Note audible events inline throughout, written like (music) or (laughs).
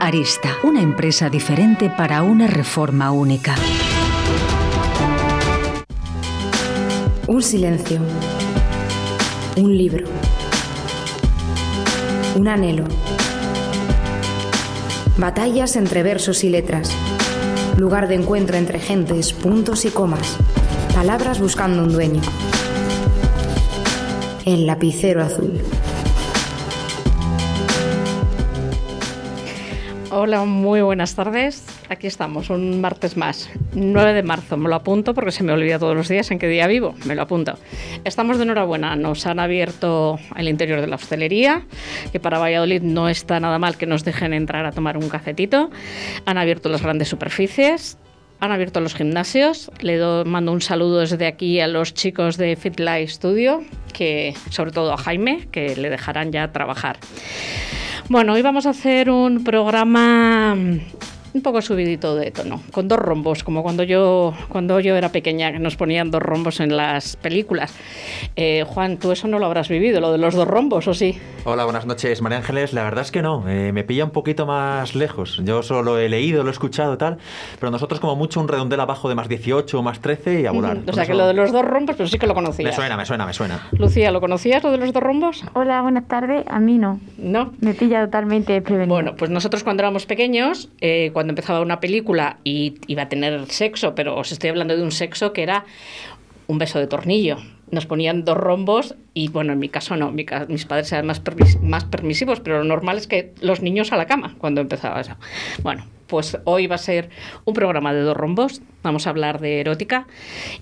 Arista, una empresa diferente para una reforma única. Un silencio. Un libro. Un anhelo. Batallas entre versos y letras. Lugar de encuentro entre gentes, puntos y comas. Palabras buscando un dueño. El lapicero azul. Hola, muy buenas tardes. Aquí estamos, un martes más, 9 de marzo. Me lo apunto porque se me olvida todos los días en qué día vivo. Me lo apunto. Estamos de enhorabuena. Nos han abierto el interior de la hostelería, que para Valladolid no está nada mal que nos dejen entrar a tomar un cafetito. Han abierto las grandes superficies. Han abierto los gimnasios. Le do, mando un saludo desde aquí a los chicos de Fit Life Studio, que sobre todo a Jaime, que le dejarán ya trabajar. Bueno, hoy vamos a hacer un programa un poco subidito de tono, con dos rombos, como cuando yo, cuando yo era pequeña, que nos ponían dos rombos en las películas. Eh, Juan, tú eso no lo habrás vivido, lo de los dos rombos, ¿o sí? Hola, buenas noches, María Ángeles. La verdad es que no, eh, me pilla un poquito más lejos. Yo solo he leído, lo he escuchado tal, pero nosotros como mucho un redondel abajo de más 18 o más 13 y a volar. O sea, que lo de los dos rombos, pero sí que lo conocías. Me suena, me suena, me suena. Lucía, ¿lo conocías lo de los dos rombos? Hola, buenas tardes. A mí no. ¿No? Me pilla totalmente desprevenido. Bueno, pues nosotros cuando éramos pequeños, eh, cuando empezaba una película y iba a tener sexo, pero os estoy hablando de un sexo que era un beso de tornillo. Nos ponían dos rombos y, bueno, en mi caso no, mi mis padres eran más, más permisivos, pero lo normal es que los niños a la cama cuando empezaba eso. Bueno, pues hoy va a ser un programa de dos rombos, vamos a hablar de erótica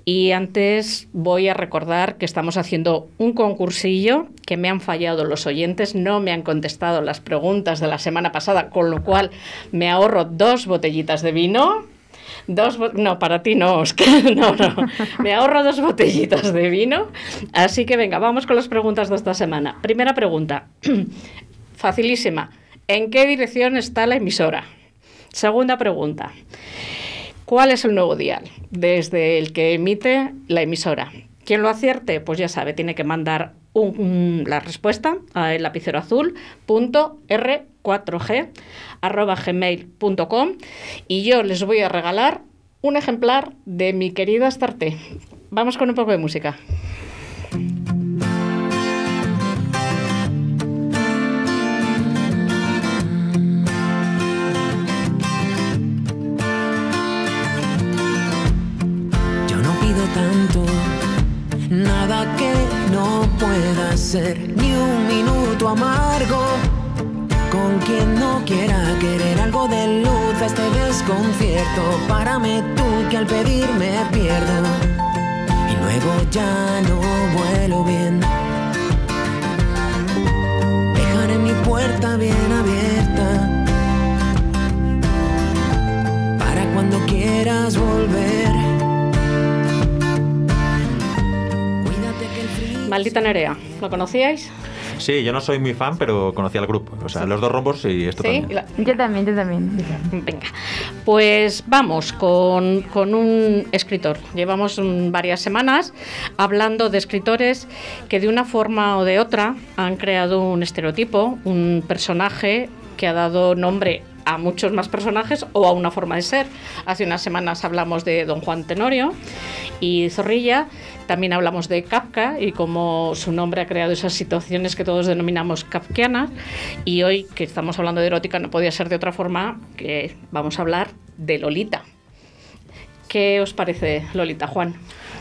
y antes voy a recordar que estamos haciendo un concursillo que me han fallado los oyentes, no me han contestado las preguntas de la semana pasada, con lo cual me ahorro dos botellitas de vino. Dos, no, para ti no, Oscar, (laughs) no, no. Me ahorro dos botellitas de vino. Así que venga, vamos con las preguntas de esta semana. Primera pregunta, (clears throat) facilísima. ¿En qué dirección está la emisora? Segunda pregunta. ¿Cuál es el nuevo dial desde el que emite la emisora? Quien lo acierte, pues ya sabe, tiene que mandar un- la respuesta a el lapicero azul punto r4g arroba y yo les voy a regalar un ejemplar de mi querida Starte. Vamos con un poco de música. Pueda ser, ni un minuto amargo. Con quien no quiera querer algo de luz a este desconcierto, párame tú que al pedir me pierdo y luego ya no vuelo bien. Dejaré mi puerta bien abierta para cuando quieras volver. Maldita Nerea, ¿lo conocíais? Sí, yo no soy muy fan, pero conocía al grupo. O sea, los dos rombos y esto Sí. también. Yo también, yo también. Venga, pues vamos con, con un escritor. Llevamos varias semanas hablando de escritores que de una forma o de otra han creado un estereotipo, un personaje que ha dado nombre a muchos más personajes o a una forma de ser. Hace unas semanas hablamos de Don Juan Tenorio y Zorrilla, también hablamos de Kafka y cómo su nombre ha creado esas situaciones que todos denominamos kafkianas y hoy que estamos hablando de erótica no podía ser de otra forma que vamos a hablar de Lolita. ¿Qué os parece Lolita, Juan?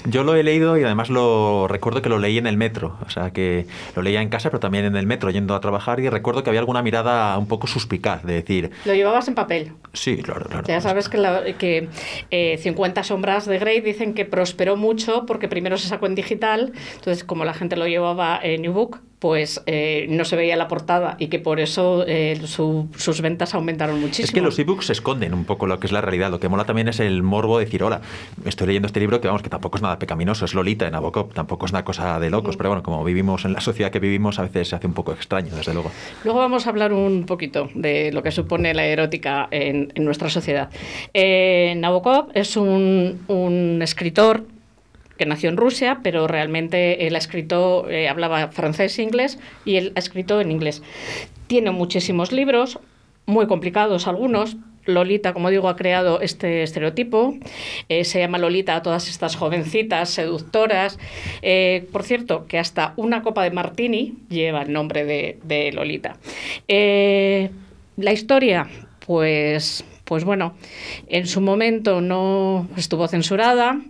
Yo lo he leído y además lo recuerdo que lo leí en el metro. O sea, que lo leía en casa, pero también en el metro yendo a trabajar. Y recuerdo que había alguna mirada un poco suspicaz de decir, Lo llevabas en papel. sí, claro, claro. Ya sabes que, la- que eh, 50 sombras de Grey dicen que prosperó mucho porque primero se sacó en digital, entonces como la gente lo llevaba en ebook, pues eh, no se veía la portada y que por eso eh, su- sus ventas aumentaron muchísimo. Es que los ebooks esconden un poco lo que es la realidad. Lo que mola también es el morbo de decir, hola, estoy leyendo este libro que vamos, que tampoco es nada pecaminoso, es Lolita en Nabokov, tampoco es una cosa de locos, pero bueno, como vivimos en la sociedad que vivimos, a veces se hace un poco extraño, desde luego. Luego vamos a hablar un poquito de lo que supone la erótica en, en nuestra sociedad. Eh, Nabokov es un, un escritor que nació en Rusia, pero realmente él ha escrito, eh, hablaba francés e inglés y él ha escrito en inglés. Tiene muchísimos libros, muy complicados algunos. Lolita, como digo, ha creado este estereotipo. Eh, se llama Lolita a todas estas jovencitas seductoras. Eh, por cierto, que hasta una copa de martini lleva el nombre de, de Lolita. La historia, pues, pues bueno, en su momento no estuvo censurada,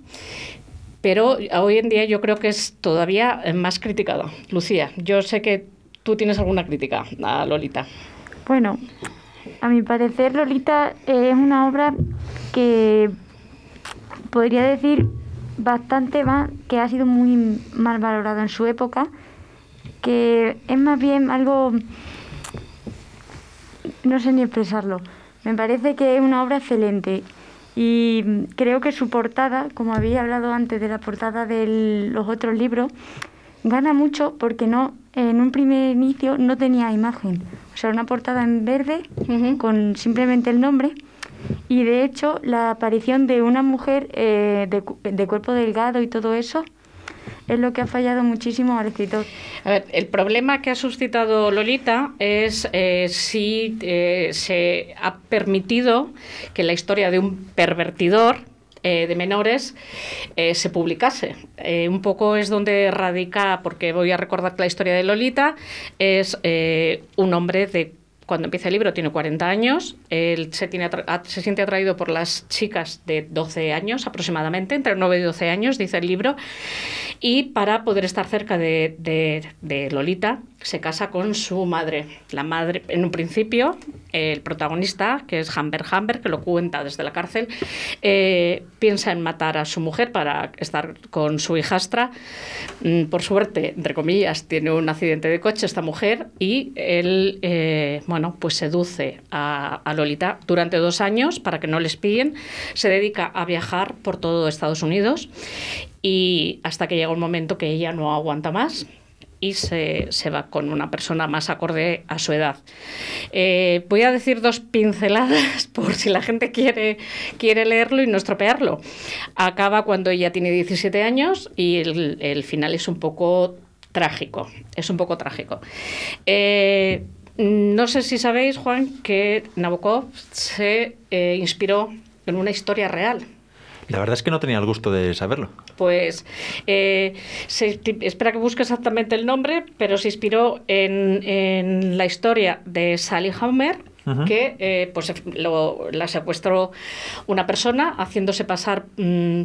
pero hoy en día yo creo que es todavía más criticada. Lucía, yo sé que tú tienes alguna crítica a Lolita. Bueno, a mi parecer Lolita es una obra que podría decir bastante más que ha sido muy mal valorada en su época, que es más bien algo, no sé ni expresarlo, me parece que es una obra excelente y creo que su portada, como había hablado antes de la portada de los otros libros, gana mucho porque no en un primer inicio no tenía imagen. O sea, una portada en verde con simplemente el nombre. Y de hecho, la aparición de una mujer eh, de, de cuerpo delgado y todo eso es lo que ha fallado muchísimo al escritor. A ver, el problema que ha suscitado Lolita es eh, si eh, se ha permitido que la historia de un pervertidor eh, de menores eh, se publicase. Eh, un poco es donde radica, porque voy a recordar que la historia de Lolita es eh, un hombre de cuando empieza el libro tiene 40 años, él se, tiene se siente atraído por las chicas de 12 años aproximadamente, entre 9 y 12 años, dice el libro, y para poder estar cerca de, de- de Lolita se casa con su madre. La madre, en un principio, el protagonista, que es Hamber Hamber, que lo cuenta desde la cárcel, eh, piensa en matar a su mujer para estar con su hijastra. Mm, Por suerte, entre comillas, tiene un accidente de coche esta mujer y él, eh, bueno, pues seduce a, a Lolita durante dos años para que no les pillen. Se dedica a viajar por todo Estados Unidos y hasta que llega un momento que ella no aguanta más y se, se va con una persona más acorde a su edad. Eh, voy a decir dos pinceladas (laughs) por si la gente quiere, quiere leerlo y no estropearlo. Acaba cuando ella tiene 17 años y el, el final es un poco trágico. Es un poco trágico. Eh, no sé si sabéis, Juan, que Nabokov se eh, inspiró en una historia real. La verdad es que no tenía el gusto de saberlo. Pues eh, se- espera que busque exactamente el nombre, pero se inspiró en, en la historia de Sally Hammer, que eh, pues lo- la secuestró una persona haciéndose pasar mm,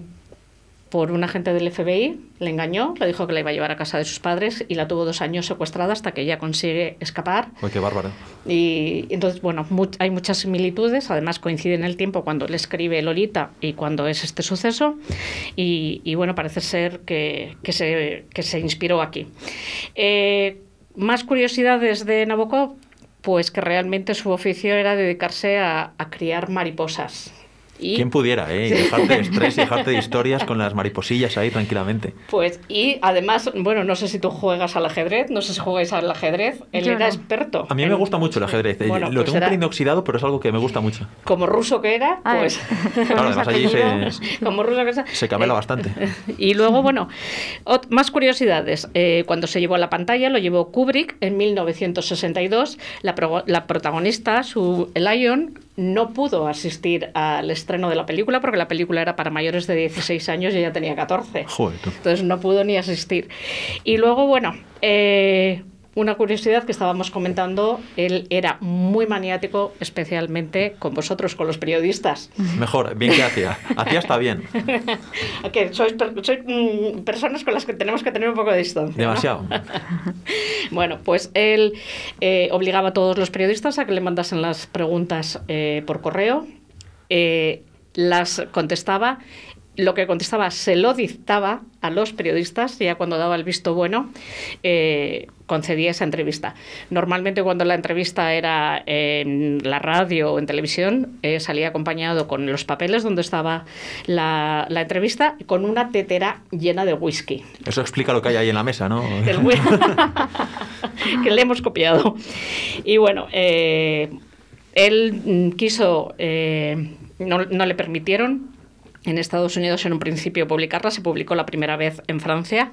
por un agente del FBI, le engañó, le dijo que la iba a llevar a casa de sus padres y la tuvo dos años secuestrada hasta que ella consigue escapar. Uy, qué bárbaro. Y entonces, bueno, hay muchas similitudes, además coincide en el tiempo cuando él escribe Lolita y cuando es este suceso, y, y bueno, parece ser que, que se, que se inspiró aquí. Eh, más curiosidades de Nabokov, pues que realmente su oficio era dedicarse a, a criar mariposas. Y, ¿Quién pudiera, eh? Y dejarte de (laughs) estrés y dejarte de historias con las mariposillas ahí tranquilamente. Pues, y además, bueno, no sé si tú juegas al ajedrez, no sé si jugáis al ajedrez, él Yo era no. experto. A mí me gusta mucho el ajedrez. eh, Bueno, Lo pues tengo era- un pelín oxidado, pero es algo que me gusta mucho. como ruso que era, pues (laughs) (laughs) Claro, además allí se, como ruso que era, se camela eh, bastante. Y luego, bueno, ot- más curiosidades. Eh, cuando se llevó a la pantalla, lo llevó Kubrick en 1962. La, pro- la protagonista, su Lion, no pudo asistir al estreno de la película porque la película era para mayores de 16 años y ella tenía 14. Joder. Entonces no pudo ni asistir. Y luego, bueno, eh, una curiosidad que estábamos comentando, él era muy maniático, especialmente con vosotros, con los periodistas. Mejor, bien que hacía. Hacía está bien. (laughs) que sois, per- sois, mm, personas con las que tenemos que tener un poco de distancia. ¿no? Demasiado. (laughs) Bueno, pues él eh, obligaba a todos los periodistas a que le mandasen las preguntas eh, por correo, eh, las contestaba, lo que contestaba se lo dictaba a los periodistas y ya cuando daba el visto bueno eh, concedía esa entrevista. Normalmente cuando la entrevista era en la radio o en televisión eh, salía acompañado con los papeles donde estaba la, la entrevista y con una tetera llena de whisky. Eso explica lo que hay ahí en la mesa, ¿no? El (laughs) que le hemos copiado. Y bueno, eh, él mm, quiso, no, no le permitieron en Estados Unidos en un principio publicarla, se publicó la primera vez en Francia.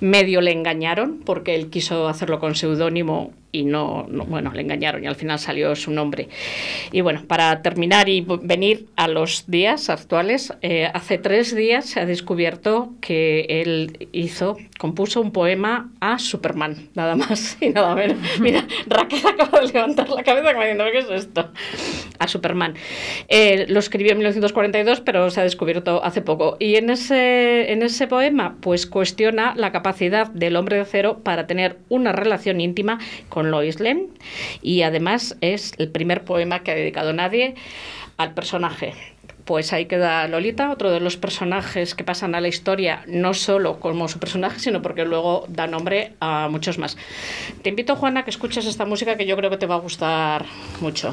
Medio le engañaron porque él quiso hacerlo con seudónimo y no, no- bueno, le engañaron y al final salió su nombre. Y bueno, para terminar y venir a los días actuales, eh, hace tres días se ha descubierto que él hizo, compuso un poema a Superman, nada más y nada menos. (laughs) Mira, Raquel acaba de levantar la cabeza como diciendo, ¿qué es esto? A Superman. Eh, lo escribió en 1942, pero se ha descubierto hace poco. Y en ese, en ese poema, pues cuestiona la capacidad del hombre de acero para tener una relación íntima con Lois Lane. Y además es el primer poema que ha dedicado nadie al personaje. Pues ahí queda Lolita, otro de los personajes que pasan a la historia, no solo como su personaje, sino porque luego da nombre a muchos más. Te invito, Juana, que escuches esta música que yo creo que te va a gustar mucho.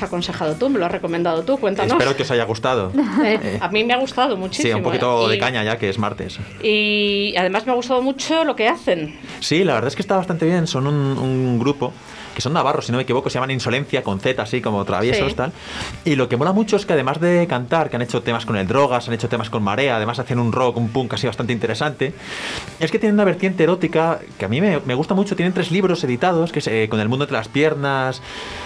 Has aconsejado tú, me lo has recomendado tú, cuéntanos. Espero que os haya gustado. (laughs) Eh, a mí me ha gustado muchísimo. Sí, un poquito ¿eh? de Y- caña ya, que es martes. Y además me ha gustado mucho lo que hacen. Sí, la verdad es que está bastante bien. Son un, un grupo que son navarros, si no me equivoco, se llaman Insolencia, con Z, así como traviesos, Sí. tal. Y lo que mola mucho es que además de cantar, que han hecho temas con el Drogas, han hecho temas con Marea, además hacen un rock, un punk así bastante interesante, es que tienen una vertiente erótica que a mí me, me gusta mucho. Tienen tres libros editados, que es eh, Con el mundo entre las piernas,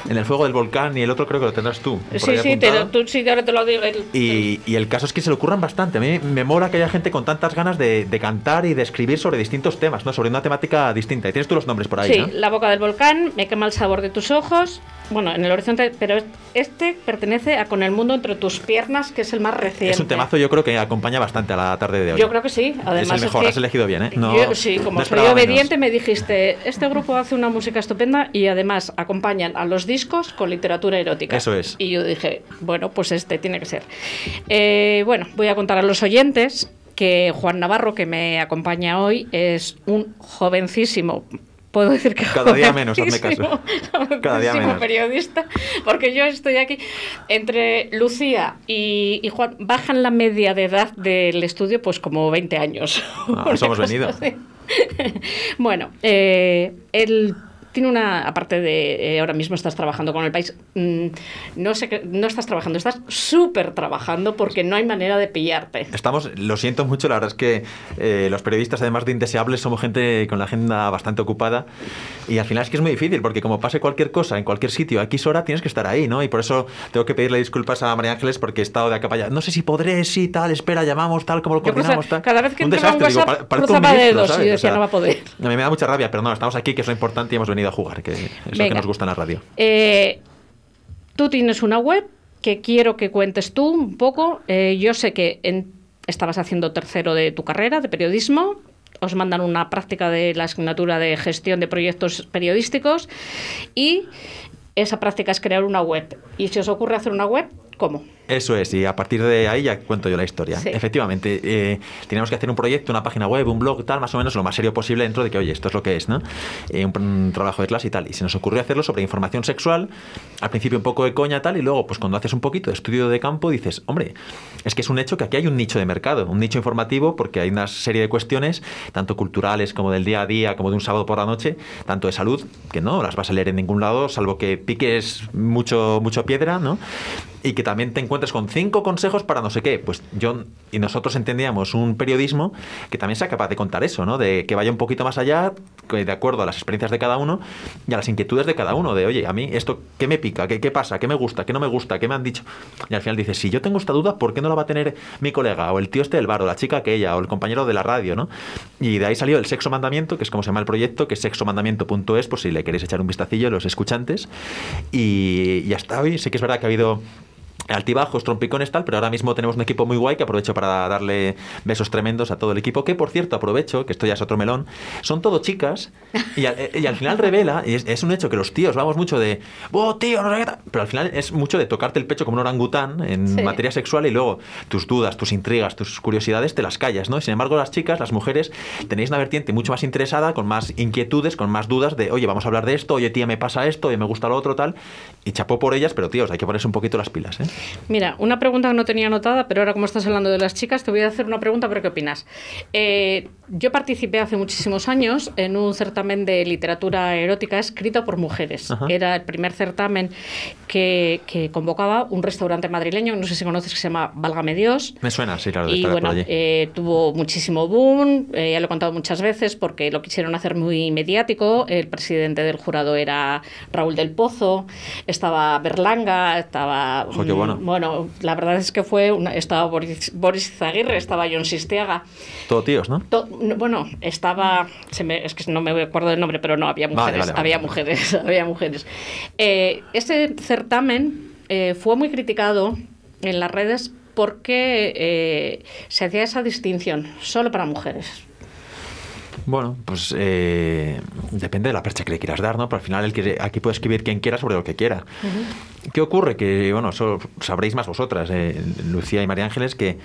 En el fuego del volcán, y el otro creo que lo tendrás tú. Sí, sí, te, lo- tú sí, ahora te lo digo. el- Y, y el caso es que se le ocurran bastante. A mí me mola que haya gente con tantas ganas de, de cantar y de escribir sobre distintos temas, ¿no? Sobre una temática distinta. Y tienes tú los nombres por ahí, sí, ¿no? La boca del volcán, Me quema el sabor de tus ojos. Bueno, en el horizonte, pero este pertenece a Con el mundo entre tus piernas, que es el más reciente. Es un temazo, yo creo que acompaña bastante a la tarde de hoy. Yo creo que sí. Además, es el mejor, que has elegido bien, ¿eh? No, yo, sí, como no soy esperaba menos. obediente, me dijiste, este grupo hace una música estupenda y además acompañan a los discos con literatura erótica. Eso es. Y yo dije, bueno, pues este tiene que ser. Eh, bueno, voy a contar a los oyentes que Juan Navarro, que me acompaña hoy, es un jovencísimo. Puedo decir que Cada día menos, hazme caso. (laughs) Cada día menos. periodista, porque yo estoy aquí entre Lucía y, y Juan, bajan la media de edad del estudio pues como 20 años. (laughs) Ah, hemos venido. (laughs) bueno, eh, él tiene una, aparte de eh, ahora mismo estás trabajando con el país, mm, no sé, no estás trabajando, estás súper trabajando porque no hay manera de pillarte. Estamos, lo siento mucho, la verdad es que eh, los periodistas, además de indeseables, somos gente con la agenda bastante ocupada y al final es que es muy difícil porque como pase cualquier cosa en cualquier sitio a X hora tienes que estar ahí, ¿no? Y por eso tengo que pedirle disculpas a María Ángeles porque he estado de acá para allá. No sé si podré, sí, tal, espera, llamamos, tal, como lo coordinamos, tal. cada vez que un entraba desastre, un digo, WhatsApp, pa- parezco un cruzaba ministro, dedos y ¿sabes? decía, "No va a poder". (laughs) A mí me da mucha rabia, pero no, estamos aquí, que es lo importante y hemos venido a jugar, que es lo que Venga. nos gusta en la radio. Eh, tú tienes una web que quiero que cuentes tú un poco. Eh, yo sé que en- estabas haciendo tercero de tu carrera de periodismo. Os mandan una práctica de la asignatura de gestión de proyectos periodísticos y esa práctica es crear una web. Y si os ocurre hacer una web, ¿cómo? Eso es, y a partir de ahí ya cuento yo la historia. Sí. Efectivamente, eh, teníamos que hacer un proyecto, una página web, un blog, tal, más o menos lo más serio posible dentro de que, oye, esto es lo que es, ¿no? Eh, un, un trabajo de clase y tal. Y se nos ocurrió hacerlo sobre información sexual, al principio un poco de coña tal, y luego, pues cuando haces un poquito de estudio de campo, dices, hombre, es que es un hecho que aquí hay un nicho de mercado, un nicho informativo, porque hay una serie de cuestiones, tanto culturales como del día a día, como de un sábado por la noche, tanto de salud, que no las vas a leer en ningún lado, salvo que piques mucho, mucho piedra, ¿no? Y que también te encuentres con cinco consejos para no sé qué. Pues yo y nosotros entendíamos un periodismo que también sea capaz de contar eso, ¿no? De que vaya un poquito más allá, de acuerdo a las experiencias de cada uno y a las inquietudes de cada uno. De, oye, a mí esto, ¿qué me pica? ¿Qué, qué pasa? ¿Qué me gusta? ¿Qué no me gusta? ¿Qué me han dicho? Y al final dices, si yo tengo esta duda, ¿por qué no la va a tener mi colega? O el tío este del bar, o la chica aquella, o el compañero de la radio, ¿no? Y de ahí salió el Sexo Mandamiento, que es como se llama el proyecto, que es sexomandamiento.es, por si le queréis echar un vistacillo, los escuchantes. Y, y hasta hoy sí que es verdad que ha habido altibajos, trompicones, tal, pero ahora mismo tenemos un equipo muy guay que aprovecho para darle besos tremendos a todo el equipo, que por cierto aprovecho, que esto ya es otro melón, son todo chicas y al, y al final revela, y es, es un hecho que los tíos vamos mucho de, oh tío, no sé qué tal", pero al final es mucho de tocarte el pecho como un orangután en Sí. materia sexual y luego tus dudas, tus intrigas, tus curiosidades te las callas, ¿no? Y sin embargo las chicas, las mujeres, tenéis una vertiente mucho más interesada, con más inquietudes, con más dudas de, oye, vamos a hablar de esto, oye tía, me pasa esto, oye, me gusta lo otro, tal, y chapó por ellas, pero tíos, hay que ponerse un poquito las pilas, ¿eh? Mira, una pregunta que no tenía anotada, pero ahora como estás hablando de las chicas, te voy a hacer una pregunta, pero ¿qué opinas? Eh, yo participé hace muchísimos años en un certamen de literatura erótica escrito por mujeres. Ajá. Era el primer certamen que, que convocaba un restaurante madrileño, no sé si conoces, que se llama Válgame Dios. Me suena, sí, claro, de Y bueno, eh, tuvo muchísimo boom, eh, ya lo he contado muchas veces porque lo quisieron hacer muy mediático. El presidente del jurado era Raúl del Pozo, estaba Berlanga, estaba. Ojo, qué mm, bueno. Bueno, la verdad es que fue. Una, estaba Boris, Boris Zaguirre, estaba John Sistiaga. Todo tíos, ¿no? To- no, bueno, estaba. se me- es que no me acuerdo del nombre, pero no, había mujeres. vale, vale. había mujeres, (laughs) había mujeres. Eh, este certamen eh, fue muy criticado en las redes porque eh, se hacía esa distinción solo para mujeres. Bueno, pues eh, depende de la percha que le quieras dar, ¿no? Pero al final el que, aquí puede escribir quien quiera sobre lo que quiera. ¿Qué ocurre? Que, bueno, eso sabréis más vosotras, eh, Lucía y María Ángeles, que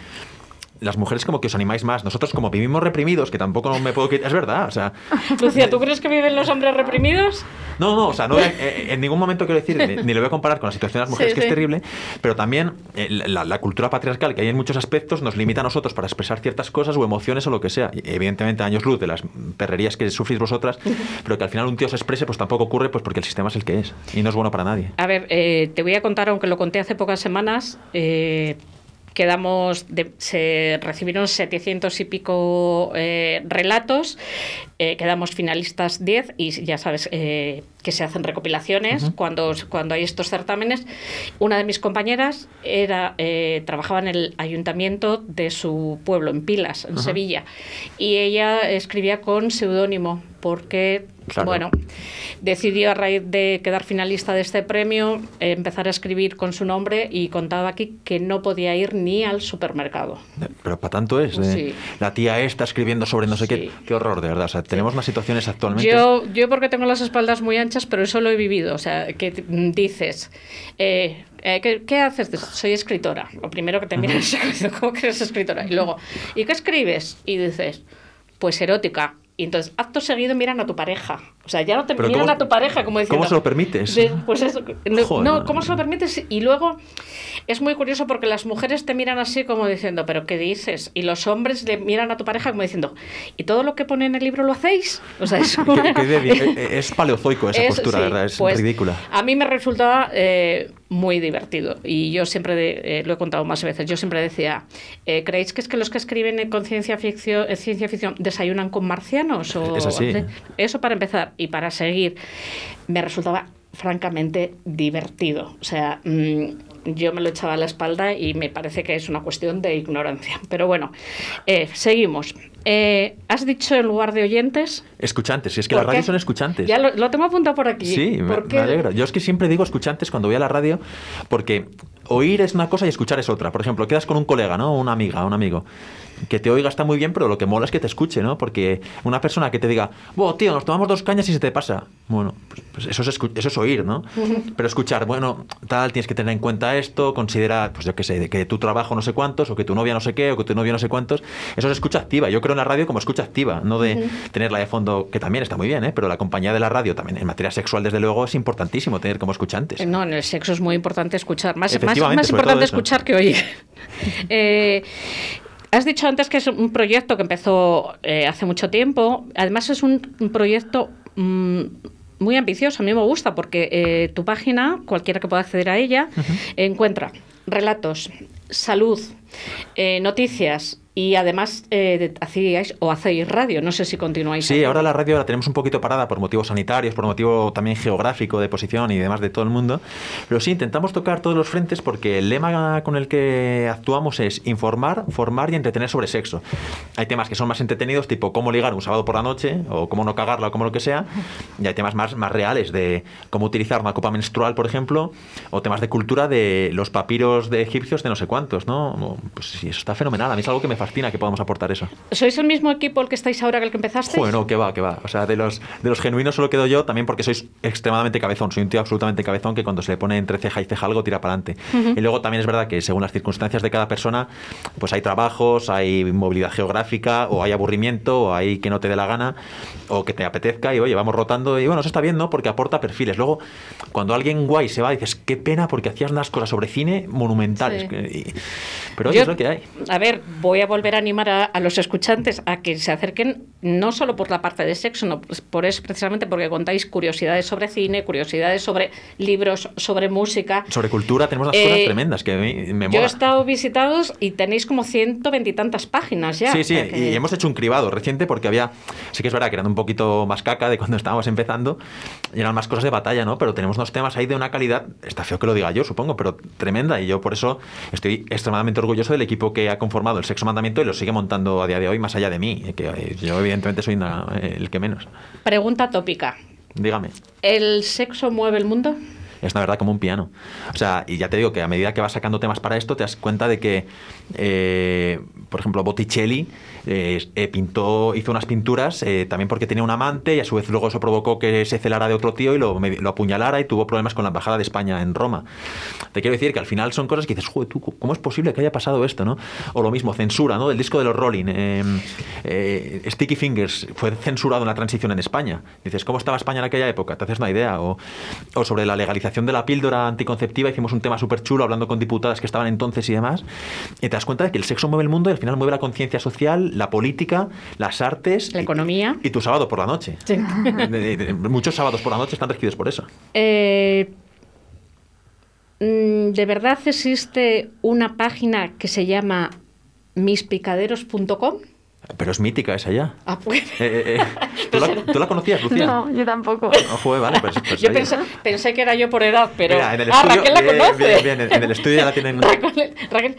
las mujeres como que os animáis más. Nosotros como vivimos reprimidos, que tampoco me puedo... quitar- Es verdad, o sea... (laughs) Lucía, ¿tú crees que viven los hombres reprimidos? No, no, o sea, no, en ningún momento quiero decir, ni, ni lo voy a comparar con la situación de las mujeres, Sí, que sí. es terrible, pero también eh, la, la cultura patriarcal que hay en muchos aspectos nos limita a nosotros para expresar ciertas cosas o emociones o lo que sea. Y, evidentemente, años luz de las perrerías que sufrís vosotras, (laughs) pero que al final un tío se exprese, pues tampoco ocurre, pues porque el sistema es el que es y no es bueno para nadie. A ver, eh, te voy a contar, aunque lo conté hace pocas semanas, eh, quedamos, de- se recibieron 700 y pico eh, relatos, eh, quedamos finalistas 10 y ya sabes eh, que se hacen recopilaciones cuando, cuando hay estos certámenes. Una de mis compañeras era, trabajaba en el ayuntamiento de su pueblo, en Pilas, en Sevilla, y ella escribía con seudónimo porque, Claro. bueno, decidió a raíz de quedar finalista de este premio eh, empezar a escribir con su nombre y contaba aquí que no podía ir ni al supermercado. Pero para tanto es. eh, Sí. La tía esta escribiendo sobre no sé Sí. qué. Qué horror, de verdad. O sea, tenemos unas situaciones actualmente. Yo, yo porque tengo las espaldas muy anchas, pero eso lo he vivido. O sea, que dices, eh, eh, ¿qué, qué haces? Soy escritora. Lo primero que te miran es, (laughs) ¿cómo que eres escritora? Y luego, ¿y qué escribes? Y dices, pues erótica. Y entonces, acto seguido miran a tu pareja. O sea, ya no te miran ¿cómo- a tu pareja como diciendo... ¿Cómo se lo permites? de- pues eso, no, ¿cómo se lo permites? Y luego es muy curioso porque las mujeres te miran así como diciendo, ¿pero qué dices? Y los hombres le miran a tu pareja como diciendo, ¿y todo lo que pone en el libro lo hacéis? O sea, eso... Que- que de- eh, es paleozoico esa Es- postura, sí, ¿verdad? Es pues, ridícula. A mí me resultaba eh, muy divertido y yo siempre de- eh, lo he contado más veces. Yo siempre decía, eh, ¿creéis que es que los que escriben con ciencia ficción, eh, ciencia ficción desayunan con marcianos? O, Es así. Eso para empezar y para seguir me resultaba francamente divertido. O sea, mm, yo me lo echaba a la espalda y me parece que es una cuestión de ignorancia. Pero bueno, eh, seguimos. Eh, ¿Has dicho en lugar de oyentes? Escuchantes, si es que ¿Por las radios son escuchantes. Ya lo, lo tengo apuntado por aquí. Sí, me, ¿Por me qué? alegra. Yo es que siempre digo escuchantes cuando voy a la radio, porque oír es una cosa y escuchar es otra. Por ejemplo, quedas con un colega, ¿no? Una amiga, un amigo. Que te oiga está muy bien, pero lo que mola es que te escuche, ¿no? Porque una persona que te diga, wow, tío, nos tomamos dos cañas y se te pasa. Bueno, pues, pues eso, es eso es oír, ¿no? (laughs) Pero escuchar, bueno, tal, tienes que tener en cuenta esto, considera, pues yo qué sé, de que tu trabajo no sé cuántos, o que tu novia no sé qué, o que tu novio no sé cuántos. Eso es escucha activa. Yo creo en la radio como escucha activa, no de tenerla de fondo, que también está muy bien, ¿eh? Pero la compañía de la radio también en materia sexual, desde luego, es importantísimo tener como escuchantes. No, en el sexo es muy importante escuchar. Más, más, más importante escuchar que oír. (laughs) Eh, has dicho antes que es un proyecto que empezó eh, hace mucho tiempo. Además, es un, un proyecto mm, muy ambicioso. A mí me gusta porque eh, tu página, cualquiera que pueda acceder a ella, encuentra relatos, salud, eh, noticias. Y además eh, hacíais o hacéis radio, no sé si continuáis. Sí, ahora la radio la tenemos un poquito parada por motivos sanitarios, por motivo también geográfico, de posición y demás de todo el mundo. Pero sí, intentamos tocar todos los frentes porque el lema con el que actuamos es informar, formar y entretener sobre sexo. Hay temas que son más entretenidos, tipo cómo ligar un sábado por la noche, o cómo no cagarla, o como lo que sea. Y hay temas más, más reales de cómo utilizar una copa menstrual, por ejemplo, o temas de cultura de los papiros de egipcios de no sé cuántos, ¿no? Pues sí, eso está fenomenal. A mí es algo que me fascina que podamos aportar eso. ¿Sois el mismo equipo el que estáis ahora que el que empezasteis? Bueno, que va, que va. O sea, de los, de los genuinos solo quedo yo también porque sois extremadamente cabezón. Soy un tío absolutamente cabezón que cuando se le pone entre ceja y ceja algo tira para adelante. Y luego también es verdad que según las circunstancias de cada persona, pues hay trabajos, hay movilidad geográfica, o hay aburrimiento, o hay que no te dé la gana, o que te apetezca, y oye, vamos rotando. Y bueno, eso está bien, ¿no? Porque aporta perfiles. Luego, cuando alguien guay se va, dices, qué pena porque hacías unas cosas sobre cine monumentales. Sí. Pero oye, Yo- es lo que hay. A ver, voy a volver a animar a, a los escuchantes a que se acerquen no solo por la parte de sexo, no, pues por eso precisamente porque contáis curiosidades sobre cine, curiosidades sobre libros, sobre música. Sobre cultura tenemos unas Eh, cosas tremendas que me Yo mola. he estado visitados y tenéis como ciento veintitantas páginas ya. Sí, sí, que- y hemos hecho un cribado reciente porque había, sí que es verdad que eran un poquito más caca de cuando (laughs) estábamos empezando y eran más cosas de batalla, ¿no? Pero tenemos unos temas ahí de una calidad, está feo que lo diga yo, supongo, pero tremenda y yo por eso estoy extremadamente orgulloso del equipo que ha conformado el Sexo Y lo sigue montando a día de hoy más allá de mí, que eh, yo evidentemente soy una- eh, el que menos. Pregunta tópica. Dígame. ¿El sexo mueve el mundo? Es la verdad como un piano. O sea, y ya te digo que a medida que vas sacando temas para esto, te das cuenta de que, eh, por ejemplo, Botticelli eh, eh, pintó, hizo unas pinturas eh, también porque tenía un amante y a su vez luego eso provocó que se celara de otro tío y lo, me- lo apuñalara y tuvo problemas con la embajada de España en Roma. Te quiero decir que al final son cosas que dices, joder, tú, ¿cómo es posible que haya pasado esto? ¿no? O lo mismo, censura, ¿no? Del disco de los Rolling. Sticky Fingers fue censurado en la transición en España. Dices, ¿cómo estaba España en aquella época? Te haces una idea. O, o sobre la legalización de la píldora anticonceptiva, hicimos un tema súper chulo hablando con diputadas que estaban entonces y demás. Y te das cuenta de que el sexo mueve el mundo y al final mueve la conciencia social, la política, las artes. La economía. Y, tu sábado por la noche. Sí. (laughs) Muchos sábados por la noche están regidos por eso. Eh, mm, ¿De verdad existe una página que se llama mispicaderos.com? Pero es mítica esa ya. Ah, pues. Eh, eh, eh. ¿Tú, la, tú la conocías, Lucía? No, yo tampoco. No, joder, vale, pues, pues Yo pensé, pensé que era yo por edad, pero. Mira, en el ah, estudio- Raquel la bien, conoce. bien, bien, en- en el estudio ya la tienen- (laughs) Raquel, Raquel,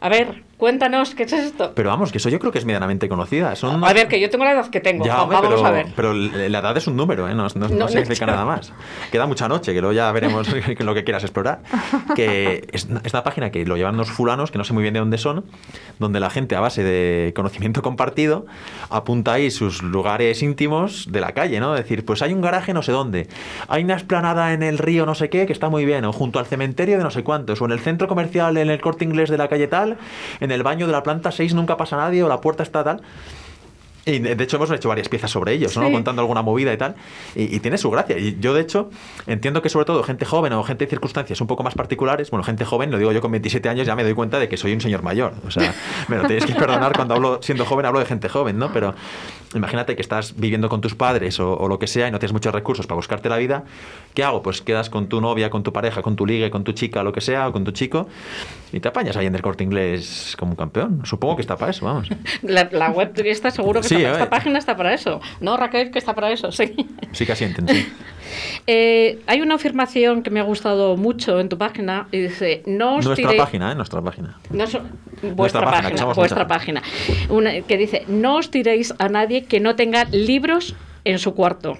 a ver, cuéntanos, ¿qué es esto? Pero vamos, que eso yo creo que es medianamente conocida. Son A ver, que yo tengo la edad que tengo. Ya, hombre, Vamos pero, a ver. pero la edad es un número, ¿eh? no, no- no No, significa nada más. Queda mucha noche, que luego ya veremos (laughs) (laughs) lo que quieras explorar. Que es una- es una página que lo llevan unos fulanos, que no sé muy bien de dónde son, donde la gente a base de conocimiento compartido apunta ahí sus lugares de la calle, ¿no? Decir, pues hay un garaje no sé dónde, hay una esplanada en el río no sé qué que está muy bien, o junto al cementerio de no sé cuántos, o en el centro comercial en el corte inglés de la calle tal, en el baño de la planta 6 nunca pasa nadie, o la puerta está tal. Y de hecho hemos hecho varias piezas sobre ellos, ¿no? Sí. Contando alguna movida y tal. Y, y tiene su gracia. Y yo, de hecho, entiendo que sobre todo gente joven o gente de circunstancias un poco más particulares, bueno, gente joven, lo digo yo con 27 años, ya me doy cuenta de que soy un señor mayor. O sea, me lo tenéis que perdonar cuando hablo, siendo joven, hablo de gente joven, ¿no? Pero imagínate que estás viviendo con tus padres o, o lo que sea y no tienes muchos recursos para buscarte la vida. ¿Qué hago? Pues quedas con tu novia, con tu pareja, con tu ligue, con tu chica, lo que sea, o con tu chico, y te apañas ahí en el corte inglés como un campeón. Supongo que está para eso, vamos. La, la web está seguro que Sí, esta página está para eso. No, Raquel, que está para eso, sí. Sí que asienten, sí. (laughs) Eh, hay una afirmación que me ha gustado mucho en tu página y dice, no os Nuestra tiréis- página, ¿eh? Nuestra página. no so- vuestra página, página, que somos vuestra muchas. página. Una, que dice, no os tiréis a nadie que no tenga libros en su cuarto.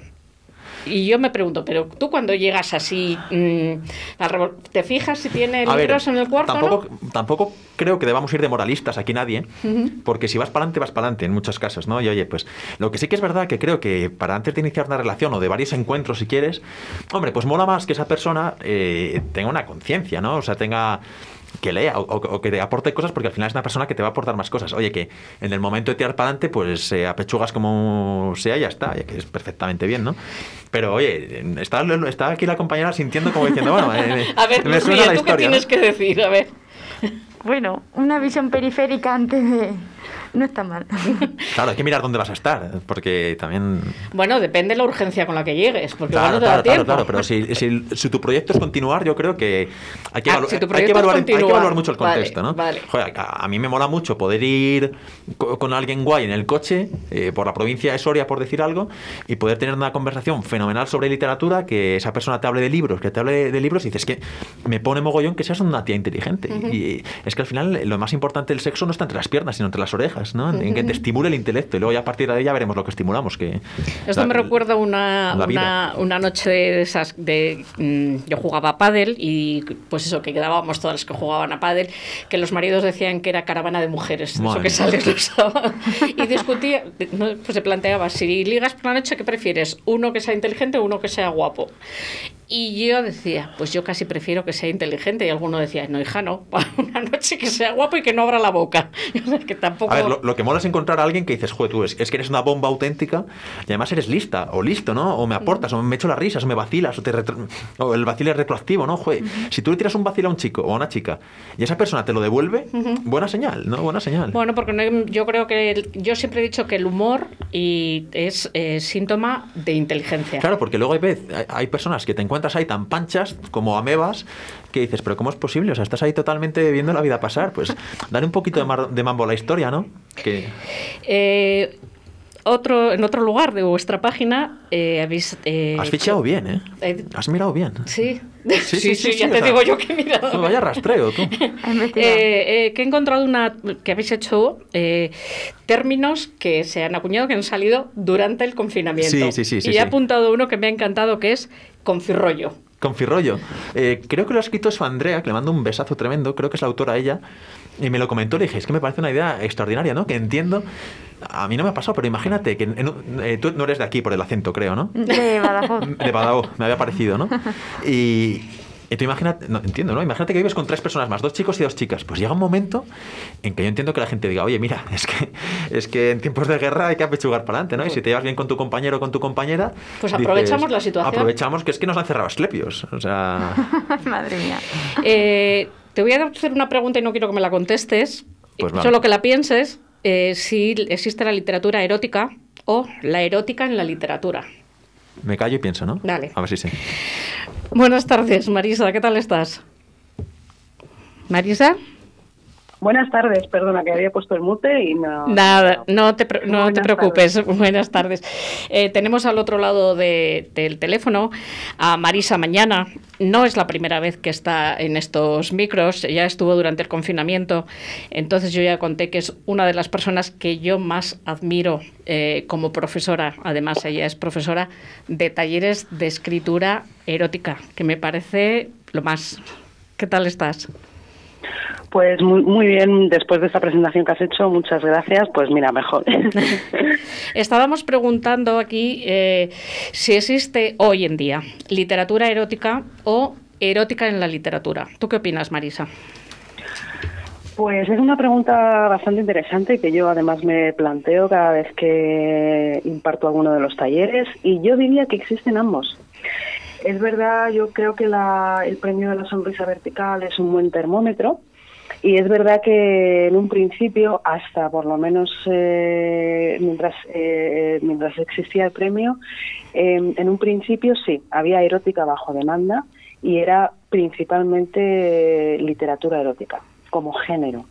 Y yo me pregunto, pero tú cuando llegas así, mm, al ¿te fijas si tiene A ver, libros en el cuarto? tampoco, no? tampoco creo que debamos ir de moralistas aquí nadie, porque si vas para adelante, vas para adelante en muchos casos, ¿no? Y oye, pues lo que sí que es verdad que creo que para antes de iniciar una relación o de varios encuentros, si quieres, hombre, pues mola más que esa persona eh, tenga una conciencia, ¿no? O sea, tenga que lea o, que te aporte cosas porque al final es una persona que te va a aportar más cosas. Oye, que en el momento de tirar para adelante, pues eh, apechugas como sea y ya está, ya que es perfectamente bien, ¿no? Pero oye, está, está aquí la compañera sintiendo como diciendo, bueno, eh, (laughs) A ver, me suena Lucía, la ¿tú qué tienes que decir? A ver. Bueno, una visión periférica antes de... No está mal. (laughs) Claro, hay que mirar dónde vas a estar, porque también... Bueno, depende de la urgencia con la que llegues, porque Claro, no te claro, claro, tiempo. claro, pero si, si- si tu proyecto es continuar, yo creo que hay que, Ah, evalu- si tu hay que proyecto es evaluar, hay que evaluar mucho el Vale, contexto, ¿no? vale. Joder, a, a mí me mola mucho poder ir co- con alguien guay en el coche eh, por la provincia de Soria, por decir algo, y poder tener una conversación fenomenal sobre literatura, que esa persona te hable de libros, que te hable de libros, y dices que me pone mogollón que seas una tía inteligente. Y es que al final lo más importante del sexo no está entre las piernas, sino entre las orejas, ¿no? En que te estimule el intelecto, y luego ya a partir de ahí ya veremos lo que estimulamos. Que, Esto la- me recuerda una, una, una noche de esas de mm, yo jugaba a pádel y pues eso que quedábamos todas las que jugaban a pádel que los maridos decían que era caravana de mujeres eso Madre que mía. sales los sábados y discutía pues se planteaba si ligas por la noche qué prefieres uno que sea inteligente o uno que sea guapo y yo decía, pues yo casi prefiero que sea inteligente. Y alguno decía, no, hija, no, (laughs) una noche que sea guapo y que no abra la boca. (laughs) O sea, que tampoco... A ver, lo, lo que mola es encontrar a alguien que dices, joder, tú es, es que eres una bomba auténtica y además eres lista o listo, ¿no? O me aportas, o me echo las risas, o me vacilas, o, te retro- o el vacile es retroactivo, ¿no? Joder, si tú le tiras un vacilo a un chico o a una chica y esa persona te lo devuelve, buena señal, ¿no? Buena señal. Bueno, porque no yo creo que el- yo siempre he dicho que el humor y es eh, síntoma de inteligencia. Claro, porque luego hay, hay, hay personas que te encuentras ahí tan panchas como amebas que dices, pero ¿cómo es posible? O sea, estás ahí totalmente viendo la vida pasar. Pues dale un poquito de, mar- de mambo a la historia, ¿no? Que, Eh, otro, en otro lugar de vuestra página habéis... habéis... eh, has fichado bien, ¿eh? eh, Has mirado bien. Sí, Sí, sí, sí, ya sí, te o sea, digo yo que he mirado. Vaya rastreo, tú. Eh, eh, que he encontrado una que habéis hecho eh, términos que se han acuñado que han salido durante el confinamiento. Sí, sí, sí, sí, y he apuntado uno que me ha encantado que es confirrollo. Confirrollo. Eh, creo que lo ha escrito su Andrea, que le mando un besazo tremendo, creo que es la autora ella, y me lo comentó, le dije, es que me parece una idea extraordinaria, ¿no? Que entiendo, a mí no me ha pasado, pero imagínate que en eh, tú no eres de aquí por el acento, creo, ¿no? De Badajoz. De Badajoz, me había parecido, ¿no? Y tú imagínate, no, entiendo, ¿no? Imagínate que vives con tres personas más, dos chicos y dos chicas. Pues llega un momento en que yo entiendo que la gente diga, oye, mira, (laughs) es que, es que en tiempos de guerra hay que apechugar para adelante, ¿no? Y si te llevas bien con tu compañero o con tu compañera... Pues aprovechamos la situación. Aprovechamos que es que nos han cerrado Asclepios. O sea... (laughs) Madre mía. Eh, te voy a hacer una pregunta y no quiero que me la contestes, Pues vale. solo que la pienses eh, si existe la literatura erótica o la erótica en la literatura. Me callo y pienso, ¿no? Dale. A ver si sí. Buenas tardes, Marisa, ¿qué tal estás? Marisa. Buenas tardes, perdona que había puesto el mute y no. Nada, no te, no te preocupes. (laughs) Buenas tardes. Eh, tenemos al otro lado de- del teléfono a Marisa Mañana. No es la primera vez que está en estos micros, ya estuvo durante el confinamiento. Entonces yo ya conté que es una de las personas que yo más admiro eh, como profesora. Además, ella es profesora de talleres de escritura erótica, que me parece lo más. ¿Qué tal estás? Pues muy, muy bien, después de esta presentación que has hecho, muchas gracias. Pues mira, mejor. (laughs) (laughs) Estábamos preguntando aquí eh, si existe hoy en día literatura erótica o erótica en la literatura. ¿Tú qué opinas, Marisa? Pues es una pregunta bastante interesante y que yo además me planteo cada vez que imparto alguno de los talleres y yo diría que existen ambos. Es verdad, yo creo que la- el premio de la sonrisa vertical es un buen termómetro y es verdad que en un principio, hasta por lo menos eh, mientras, eh, mientras existía el premio, eh, en un principio sí, había erótica bajo demanda y era principalmente eh, literatura erótica como género.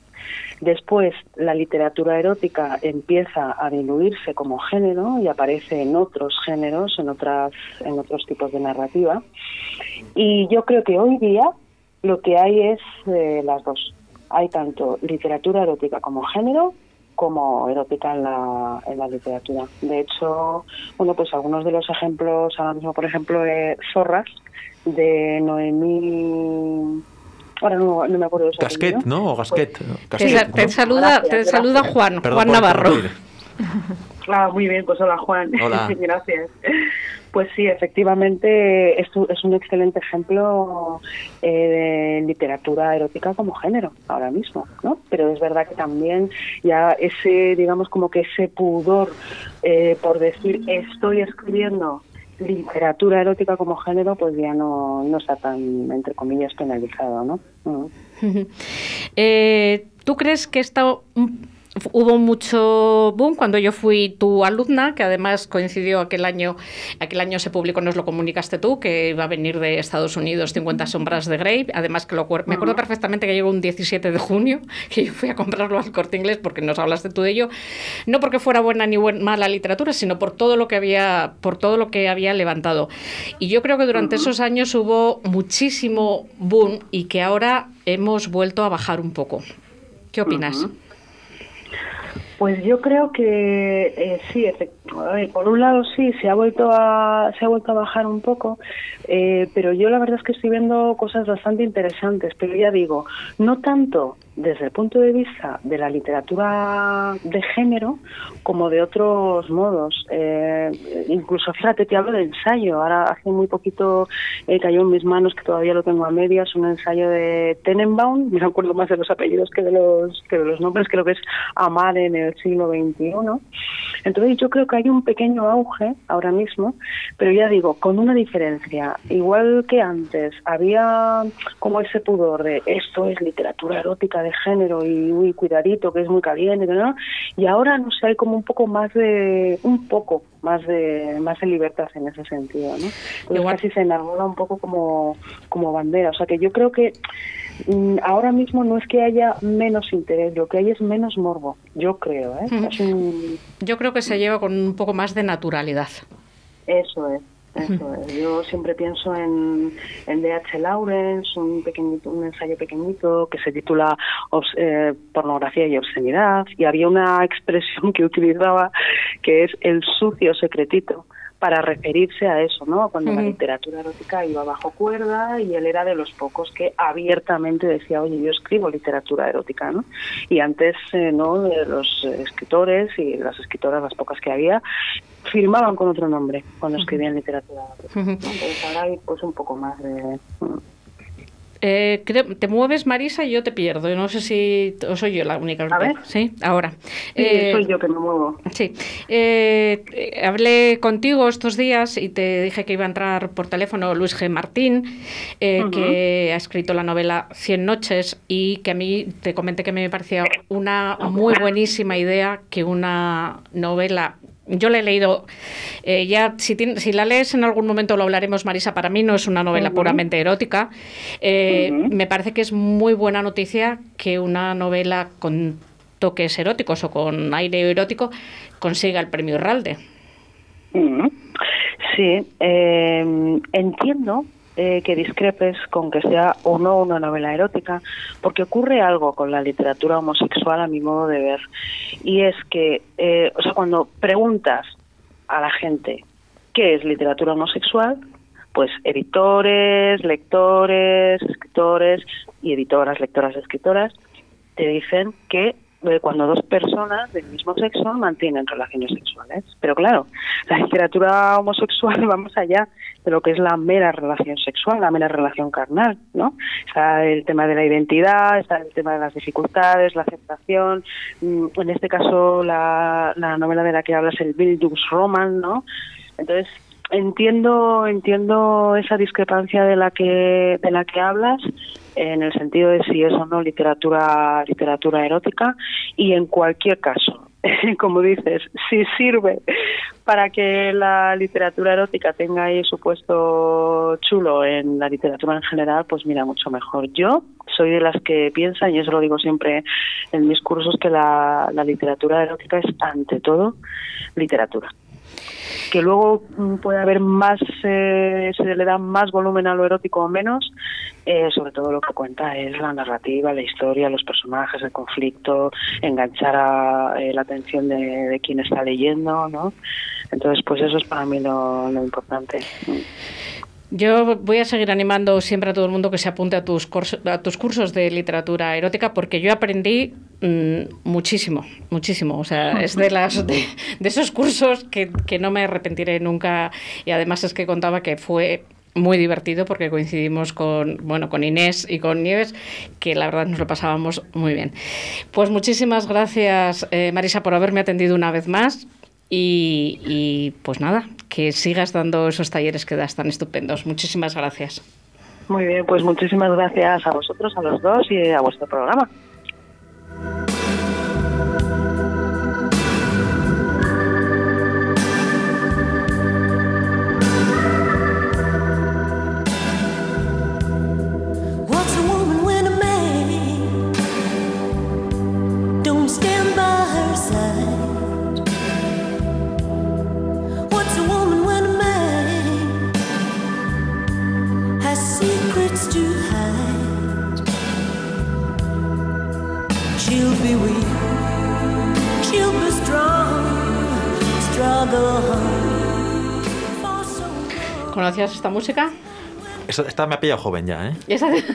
Después, la literatura erótica empieza a diluirse como género y aparece en otros géneros, en, otras, en otros tipos de narrativa. Y yo creo que hoy día lo que hay es eh, las dos. Hay tanto literatura erótica como género como erótica en la, en la literatura. De hecho, bueno, pues algunos de los ejemplos, ahora mismo, por ejemplo, Zorras, de Noemí ahora no, no, me acuerdo de su Gasquet, ¿no? O Gasquet. Pues, te, saluda, te saluda Juan, Juan Navarro. Ah, muy bien, pues hola Juan. (laughs) Hola. Gracias. Pues sí, efectivamente es, es un excelente ejemplo eh, de literatura erótica como género ahora mismo, ¿no? Pero es verdad que también ya ese, digamos, como que ese pudor eh, por decir estoy escribiendo literatura erótica como género, pues ya no, no está tan, entre comillas, penalizado, ¿no? (laughs) eh, ¿Tú crees que esto hubo mucho boom cuando yo fui tu alumna, que además coincidió aquel año, aquel año se publicó, nos lo comunicaste tú, que iba a venir de Estados Unidos 50 sombras de Grey, además que lo, me acuerdo perfectamente que llegó un 17 de junio, (laughs) que yo fui a comprarlo al corte inglés porque nos hablaste tú de ello, no porque fuera buena ni mala literatura, sino por todo lo que había, por todo lo que había levantado. Y yo creo que durante esos años hubo muchísimo boom y que ahora hemos vuelto a bajar un poco. ¿Qué opinas? Pues yo creo que eh, sí, por un lado sí, se ha vuelto a, se ha vuelto a bajar un poco, eh, pero yo la verdad es que estoy viendo cosas bastante interesantes, pero ya digo, no tanto desde el punto de vista de la literatura de género como de otros modos. Eh, incluso, fíjate, te hablo de ensayo. Ahora, hace muy poquito eh, cayó en mis manos, que todavía lo tengo a medias, un ensayo de Tenenbaum. (laughs) Me acuerdo más de los apellidos que de los, que de los nombres, creo que es Amar en el siglo XXI. Entonces, yo creo que hay un pequeño auge ahora mismo, pero ya digo, con una diferencia. Igual que antes, había como ese pudor de esto es literatura erótica de género y uy, cuidadito, que es muy caliente, ¿no? Y ahora, no sé, hay como un poco más de, un poco más de, más de libertad en ese sentido, ¿no? Igual. casi se enarbola un poco como, como bandera. O sea que yo creo que mm, ahora mismo no es que haya menos interés, lo que hay es menos morbo, yo creo, ¿eh? Yo creo que se lleva con un poco más de naturalidad. Eso es. Yo siempre pienso en, en D.H. Lawrence, un, pequeñito, un ensayo pequeñito que se titula eh, Pornografía y obscenidad, y había una expresión que utilizaba que es el sucio secretito para referirse a eso, ¿no? Cuando la literatura erótica iba bajo cuerda y él era de los pocos que abiertamente decía, oye, yo escribo literatura erótica, ¿no? Y antes, eh, ¿no? De los escritores y las escritoras, las pocas que había, firmaban con otro nombre cuando escribían literatura. Entonces ahora hay pues un poco más de... Eh, te mueves, Marisa, y yo te pierdo. No sé si o soy yo la única. A ver. Sí, ahora. Eh, soy yo que me muevo. Sí. Eh, hablé contigo estos días y te dije que iba a entrar por teléfono Luis G. Martín, que ha escrito la novela Cien noches y que a mí te comenté que me parecía una muy buenísima idea que una novela yo la he leído, eh, ya si, si, la lees en algún momento lo hablaremos, Marisa, para mí no es una novela puramente erótica. Eh, me parece que es muy buena noticia que una novela con toques eróticos o con aire erótico consiga el premio Ralde. Sí, eh, entiendo eh, que discrepes con que sea o no una novela erótica, porque ocurre algo con la literatura homosexual a mi modo de ver, y es que, eh, o sea, cuando preguntas a la gente qué es literatura homosexual, pues editores, lectores, escritores y editoras, lectoras, escritoras, te dicen que cuando dos personas del mismo sexo mantienen relaciones sexuales. Pero claro, la literatura homosexual (laughs) va más allá de lo que es la mera relación sexual, la mera relación carnal, ¿no? Está el tema de la identidad, está el tema de las dificultades, la aceptación. Mm, en este caso, la, la novela de la que hablas, el Bildungsroman, ¿no? Entonces, entiendo entiendo esa discrepancia de la que de la que hablas en el sentido de si es o no literatura literatura erótica y en cualquier caso (laughs) como dices si sirve para que la literatura erótica tenga ahí su puesto chulo en la literatura en general, pues mira, mucho mejor. Yo soy de las que piensan, y eso lo digo siempre en mis cursos, que la, la literatura erótica es ante todo literatura que luego mm, puede haber más, eh, se le da más volumen a lo erótico o menos, eh, sobre todo lo que cuenta es la narrativa, la historia, los personajes, el conflicto, enganchar a eh, la atención de, quien está leyendo, ¿no? Entonces, pues eso es para mí lo importante. Yo voy a seguir animando siempre a todo el mundo que se apunte a tus, a tus cursos de literatura erótica porque yo aprendí mmm, muchísimo, muchísimo. O sea, es de, las, de, de esos cursos que, que, no me arrepentiré nunca. Y además es que contaba que fue muy divertido porque coincidimos con bueno con Inés y con Nieves que la verdad nos lo pasábamos muy bien. Pues muchísimas gracias eh, Marisa por haberme atendido una vez más y, y, pues nada, que sigas dando esos talleres que das tan estupendos. Muchísimas gracias. Muy bien, pues muchísimas gracias a vosotros, a los dos y a vuestro programa. ¿Conocías esta música? Esta, esta, me ha pillado joven ya, ¿eh?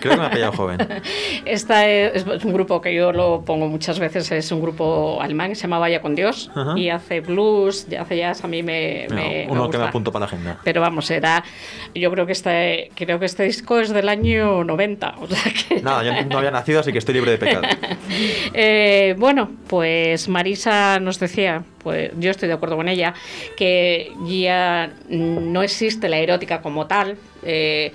Creo que me ha pillado joven. (laughs) Esta es, es, un grupo que yo lo pongo muchas veces, es un grupo alemán que se llama Vaya con Dios uh -huh. y hace blues, hace jazz, a mí me, no, me Uno me que me apunto para la agenda. Pero vamos, era, yo creo que este, creo que este disco es del año 90, o sea que... Nada, yo no había nacido, así que estoy libre de pecado. (laughs) eh, bueno, pues Marisa nos decía, pues yo estoy de acuerdo con ella, que ya no existe la erótica como tal. Eh,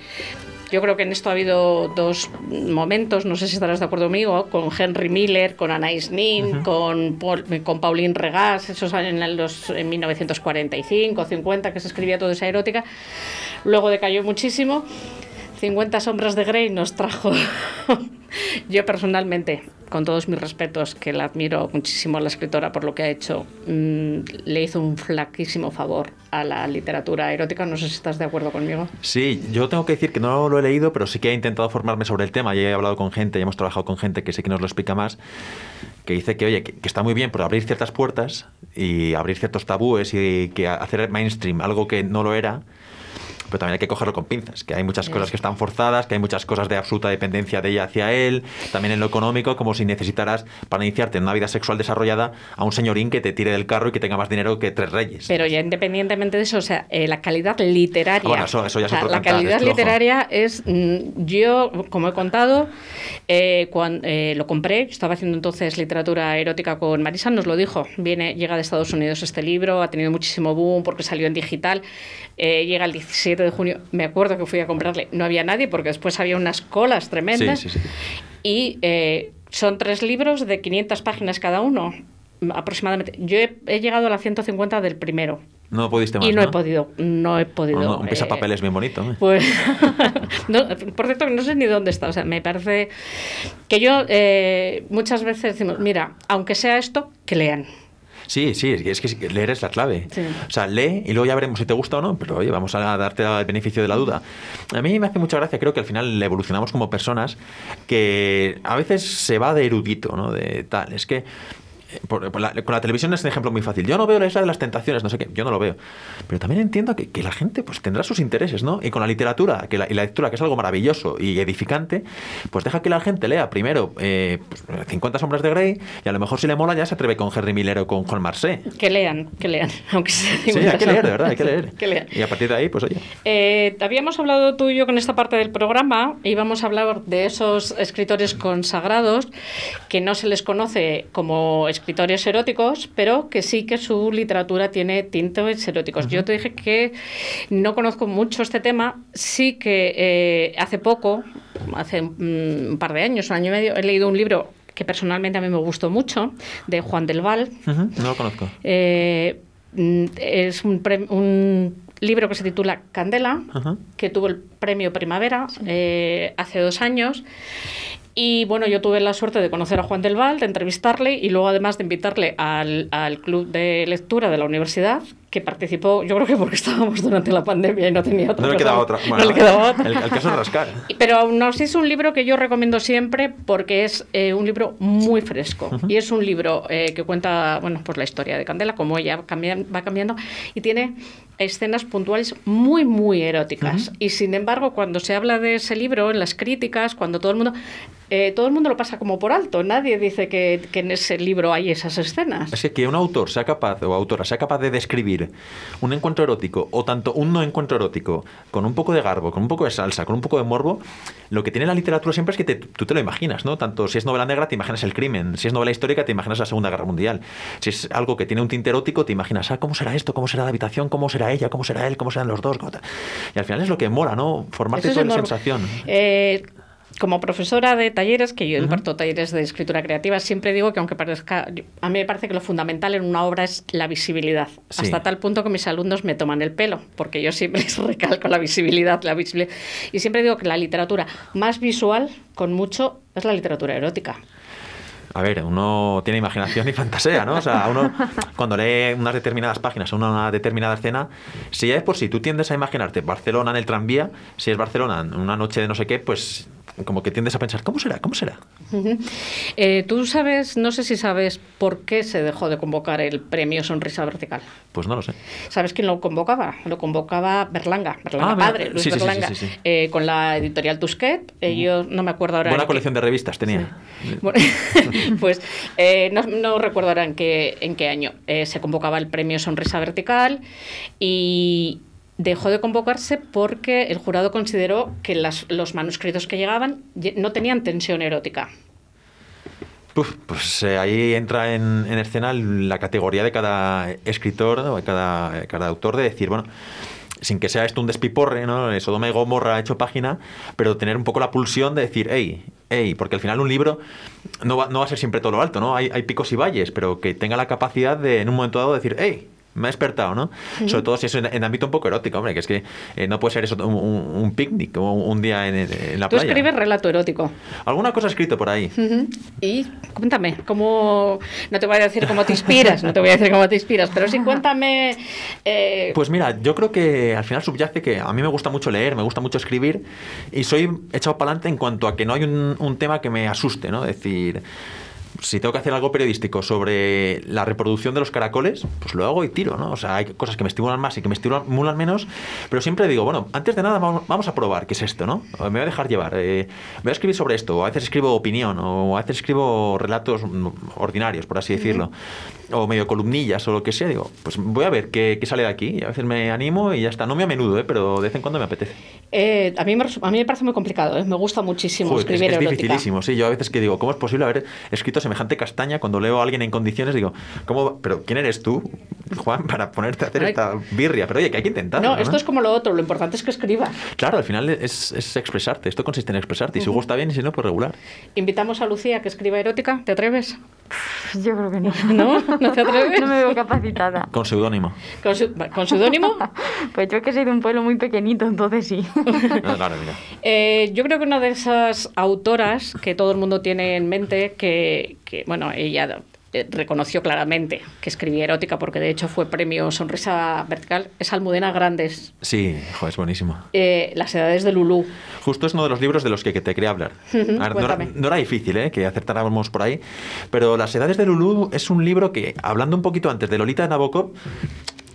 yo creo que en esto ha habido dos momentos, no sé si estarás de acuerdo conmigo, con Henry Miller, con Anais Nin, uh -huh. con, Paul, con Pauline Regas, esos en, los, en 1945, 50, que se escribía toda esa erótica. Luego decayó muchísimo. 50 sombras de Grey nos trajo, (laughs) yo personalmente, con todos mis respetos, que la admiro muchísimo a la escritora por lo que ha hecho, mmm, le hizo un flaquísimo favor a la literatura erótica. No sé si estás de acuerdo conmigo. Sí, yo tengo que decir que no lo he leído, pero sí que he intentado formarme sobre el tema y he hablado con gente, y hemos trabajado con gente que sé que nos lo explica más, que dice que, oye, que, que está muy bien por abrir ciertas puertas y abrir ciertos tabúes y que hacer mainstream algo que no lo era, pero también hay que cogerlo con pinzas, que hay muchas sí. cosas que están forzadas, que hay muchas cosas de absoluta dependencia de ella hacia él, también en lo económico, como si necesitaras para iniciarte en una vida sexual desarrollada a un señorín que te tire del carro y que tenga más dinero que tres reyes. Pero ya independientemente de eso, o sea, eh, la calidad literaria. Ah, bueno, eso, eso ya o sea, La calidad literaria es, mm, yo, como he contado, eh, cuando eh, lo compré, estaba haciendo entonces literatura erótica con Marisa, nos lo dijo, viene, llega de Estados Unidos este libro, ha tenido muchísimo boom porque salió en digital, eh, llega el 17 de junio, me acuerdo que fui a comprarle, no había nadie porque después había unas colas tremendas Sí, sí, sí. y eh, son tres libros de 500 páginas cada uno aproximadamente. Yo he, he, llegado a la 150 del primero. No pudiste más, Y no, ¿no? he podido, no he podido. No, no, un pesapapeles eh, bien bonito. ¿eh? Pues, (laughs) por cierto, no sé ni dónde está. O sea, me parece que yo eh, muchas veces decimos, mira, aunque sea esto, que lean. Sí, sí, es que leer es la clave. Sí. O sea, lee y luego ya veremos si te gusta o no, pero oye, vamos a darte el beneficio de la duda. A mí me hace mucha gracia, creo que al final evolucionamos como personas que a veces se va de erudito, ¿no? De tal. Es que por, por la, con la televisión es un ejemplo muy fácil. Yo no veo la isla de las tentaciones, no sé qué, yo no lo veo. Pero también entiendo que, que la gente pues tendrá sus intereses, ¿no? Y con la literatura, que la, y la lectura, que es algo maravilloso y edificante, pues deja que la gente lea primero eh, pues, 50 sombras de Grey y a lo mejor si le mola ya se atreve con Henry Miller o con Juan Marsé. Que lean, que lean, (laughs) aunque sea Sí, hay que leer, de verdad, hay que leer. (laughs) que lean. Y a partir de ahí, pues oye. Eh, habíamos hablado tú y yo con esta parte del programa, íbamos a hablar de esos escritores consagrados que no se les conoce como escritores eróticos, pero que sí que su literatura tiene tintes eróticos. Uh -huh. Yo te dije que no conozco mucho este tema, sí que eh, hace poco, hace un par de años, un año y medio, he leído un libro que personalmente a mí me gustó mucho, de Juan del Val. Uh -huh. No lo conozco. Eh, mm, es un, un libro que se titula Candela, que tuvo el premio Primavera eh, hace dos años. Y bueno, yo tuve la suerte de conocer a Juan del Val, de entrevistarle y luego además de invitarle al, al club de lectura de la universidad, que participó, yo creo que porque estábamos durante la pandemia y no tenía otra No le quedaba otra. no Bueno, le quedaba otra. El, el caso es rascar. Pero aún así es un libro que yo recomiendo siempre porque es eh, un libro muy fresco. Y es un libro eh, que cuenta bueno, pues la historia de Candela, cómo ella cambia- va cambiando, y tiene escenas puntuales muy, muy eróticas. Y sin embargo, cuando se habla de ese libro, en las críticas, cuando todo el mundo... eh, todo el mundo lo pasa como por alto. Nadie dice que, que en ese libro hay esas escenas. Es que, que un autor sea capaz, o autora, sea capaz de describir un encuentro erótico, o tanto un no encuentro erótico, con un poco de garbo, con un poco de salsa, con un poco de morbo, lo que tiene la literatura siempre es que te- tú te lo imaginas, ¿no? Tanto si es novela negra, te imaginas el crimen, si es novela histórica, te imaginas la Segunda Guerra Mundial. Si es algo que tiene un tinte erótico, te imaginas, ah, ¿cómo será esto? ¿Cómo será la habitación? ¿Cómo será ella? ¿Cómo será él? ¿Cómo serán los dos? Y al final es lo que mola, ¿no? Formarte Eso toda la sensación. Eh, como profesora de talleres, que yo imparto talleres de escritura creativa, siempre digo que aunque parezca, a mí me parece que lo fundamental en una obra es la visibilidad. Sí. Hasta tal punto que mis alumnos me toman el pelo, porque yo siempre (laughs) les recalco la visibilidad, la visibilidad. Y siempre digo que la literatura más visual, con mucho, es la literatura erótica. A ver, uno tiene imaginación y fantasía, ¿no? O sea, uno cuando lee unas determinadas páginas una, una determinada escena, si ya es por si tú tiendes a imaginarte Barcelona en el tranvía, si es Barcelona en una noche de no sé qué, pues como que tiendes a pensar, ¿cómo será? ¿Cómo será? Eh, Tú sabes, no sé si sabes por qué se dejó de convocar el premio Sonrisa Vertical. Pues no lo sé. ¿Sabes quién lo convocaba? Lo convocaba Berlanga, Berlanga Ah, padre, Luis sí, Berlanga, sí, sí. eh, con la editorial Tusquet. Eh, yo no me acuerdo ahora. Buena colección de revistas tenía. Bueno, (laughs) pues eh, no, no recuerdo ahora en qué, en qué año se convocaba el premio Sonrisa Vertical y dejó de convocarse porque el jurado consideró que las- los manuscritos que llegaban no tenían tensión erótica. Uf, pues eh, ahí entra en, en escena la categoría de cada escritor o de cada, cada autor de decir, bueno, sin que sea esto un despiporre, ¿no? Eh, Sodoma y Gomorra hecho página, pero tener un poco la pulsión de decir, hey, hey, porque al final un libro no va, no va a ser siempre todo lo alto, ¿no? Hay, hay picos y valles, pero que tenga la capacidad de en un momento dado decir, hey, me ha despertado, ¿no? Sobre todo si es en, en ámbito un poco erótico, hombre, que es que eh, no puede ser eso un, un- un picnic o un día en, en la Tú playa. escribes relato erótico. Alguna cosa escrito por ahí. Y cuéntame, ¿cómo.? No te voy a decir cómo te inspiras, no te voy a decir cómo te inspiras, pero sí cuéntame. eh, Pues mira, yo creo que al final subyace que a mí me gusta mucho leer, me gusta mucho escribir y soy echado para adelante en cuanto a que no hay un, un tema que me asuste, ¿no? Es decir, si tengo que hacer algo periodístico sobre la reproducción de los caracoles, pues lo hago y tiro, ¿no? O sea, hay cosas que me estimulan más y que me estimulan menos, pero siempre digo, bueno, antes de nada vamos, vamos a probar qué es esto, ¿no? Me voy a dejar llevar, eh, voy a escribir sobre esto, o a veces escribo opinión, o a veces escribo relatos ordinarios, por así decirlo, o medio columnillas o lo que sea, digo, pues voy a ver qué, qué sale de aquí, y a veces me animo y ya está, no muy a menudo, ¿eh? pero de vez en cuando me apetece. eh, a, mí me, a mí me parece muy complicado, ¿eh? me gusta muchísimo Joder, es, escribir es erótica. dificilísimo, sí. Yo a veces que digo, ¿cómo es posible haber escrito semejante castaña cuando leo a alguien en condiciones? Digo, ¿cómo? ¿Pero quién eres tú, Juan, para ponerte a hacer esta birria? Pero oye, que hay que intentarlo. No, esto es como lo otro, lo importante es que escribas. Claro, al final es, es expresarte. Esto consiste en expresarte. Y si gusta bien y si no, pues regular. Invitamos a Lucía que escriba erótica, ¿te atreves? Yo creo que no. ¿No? ¿No te (laughs) atreves? No me veo capacitada. Con seudónimo. ¿Con su- con seudónimo? (laughs) Pues yo que soy de un pueblo muy pequeñito, entonces sí. No, (laughs) claro, mira. Eh, yo creo que una de esas autoras que todo el mundo tiene en mente, que, que, bueno, ella eh, reconoció claramente que escribía erótica, porque de hecho fue premio Sonrisa Vertical, es Almudena Grandes, Sí, joder, es buenísimo. eh, Las edades de Lulú. Justo es uno de los libros de los que, que te quería hablar. Ver, no, era, no era difícil ¿eh? que acertáramos por ahí, pero Las edades de Lulú es un libro que, hablando un poquito antes de Lolita de Nabokov,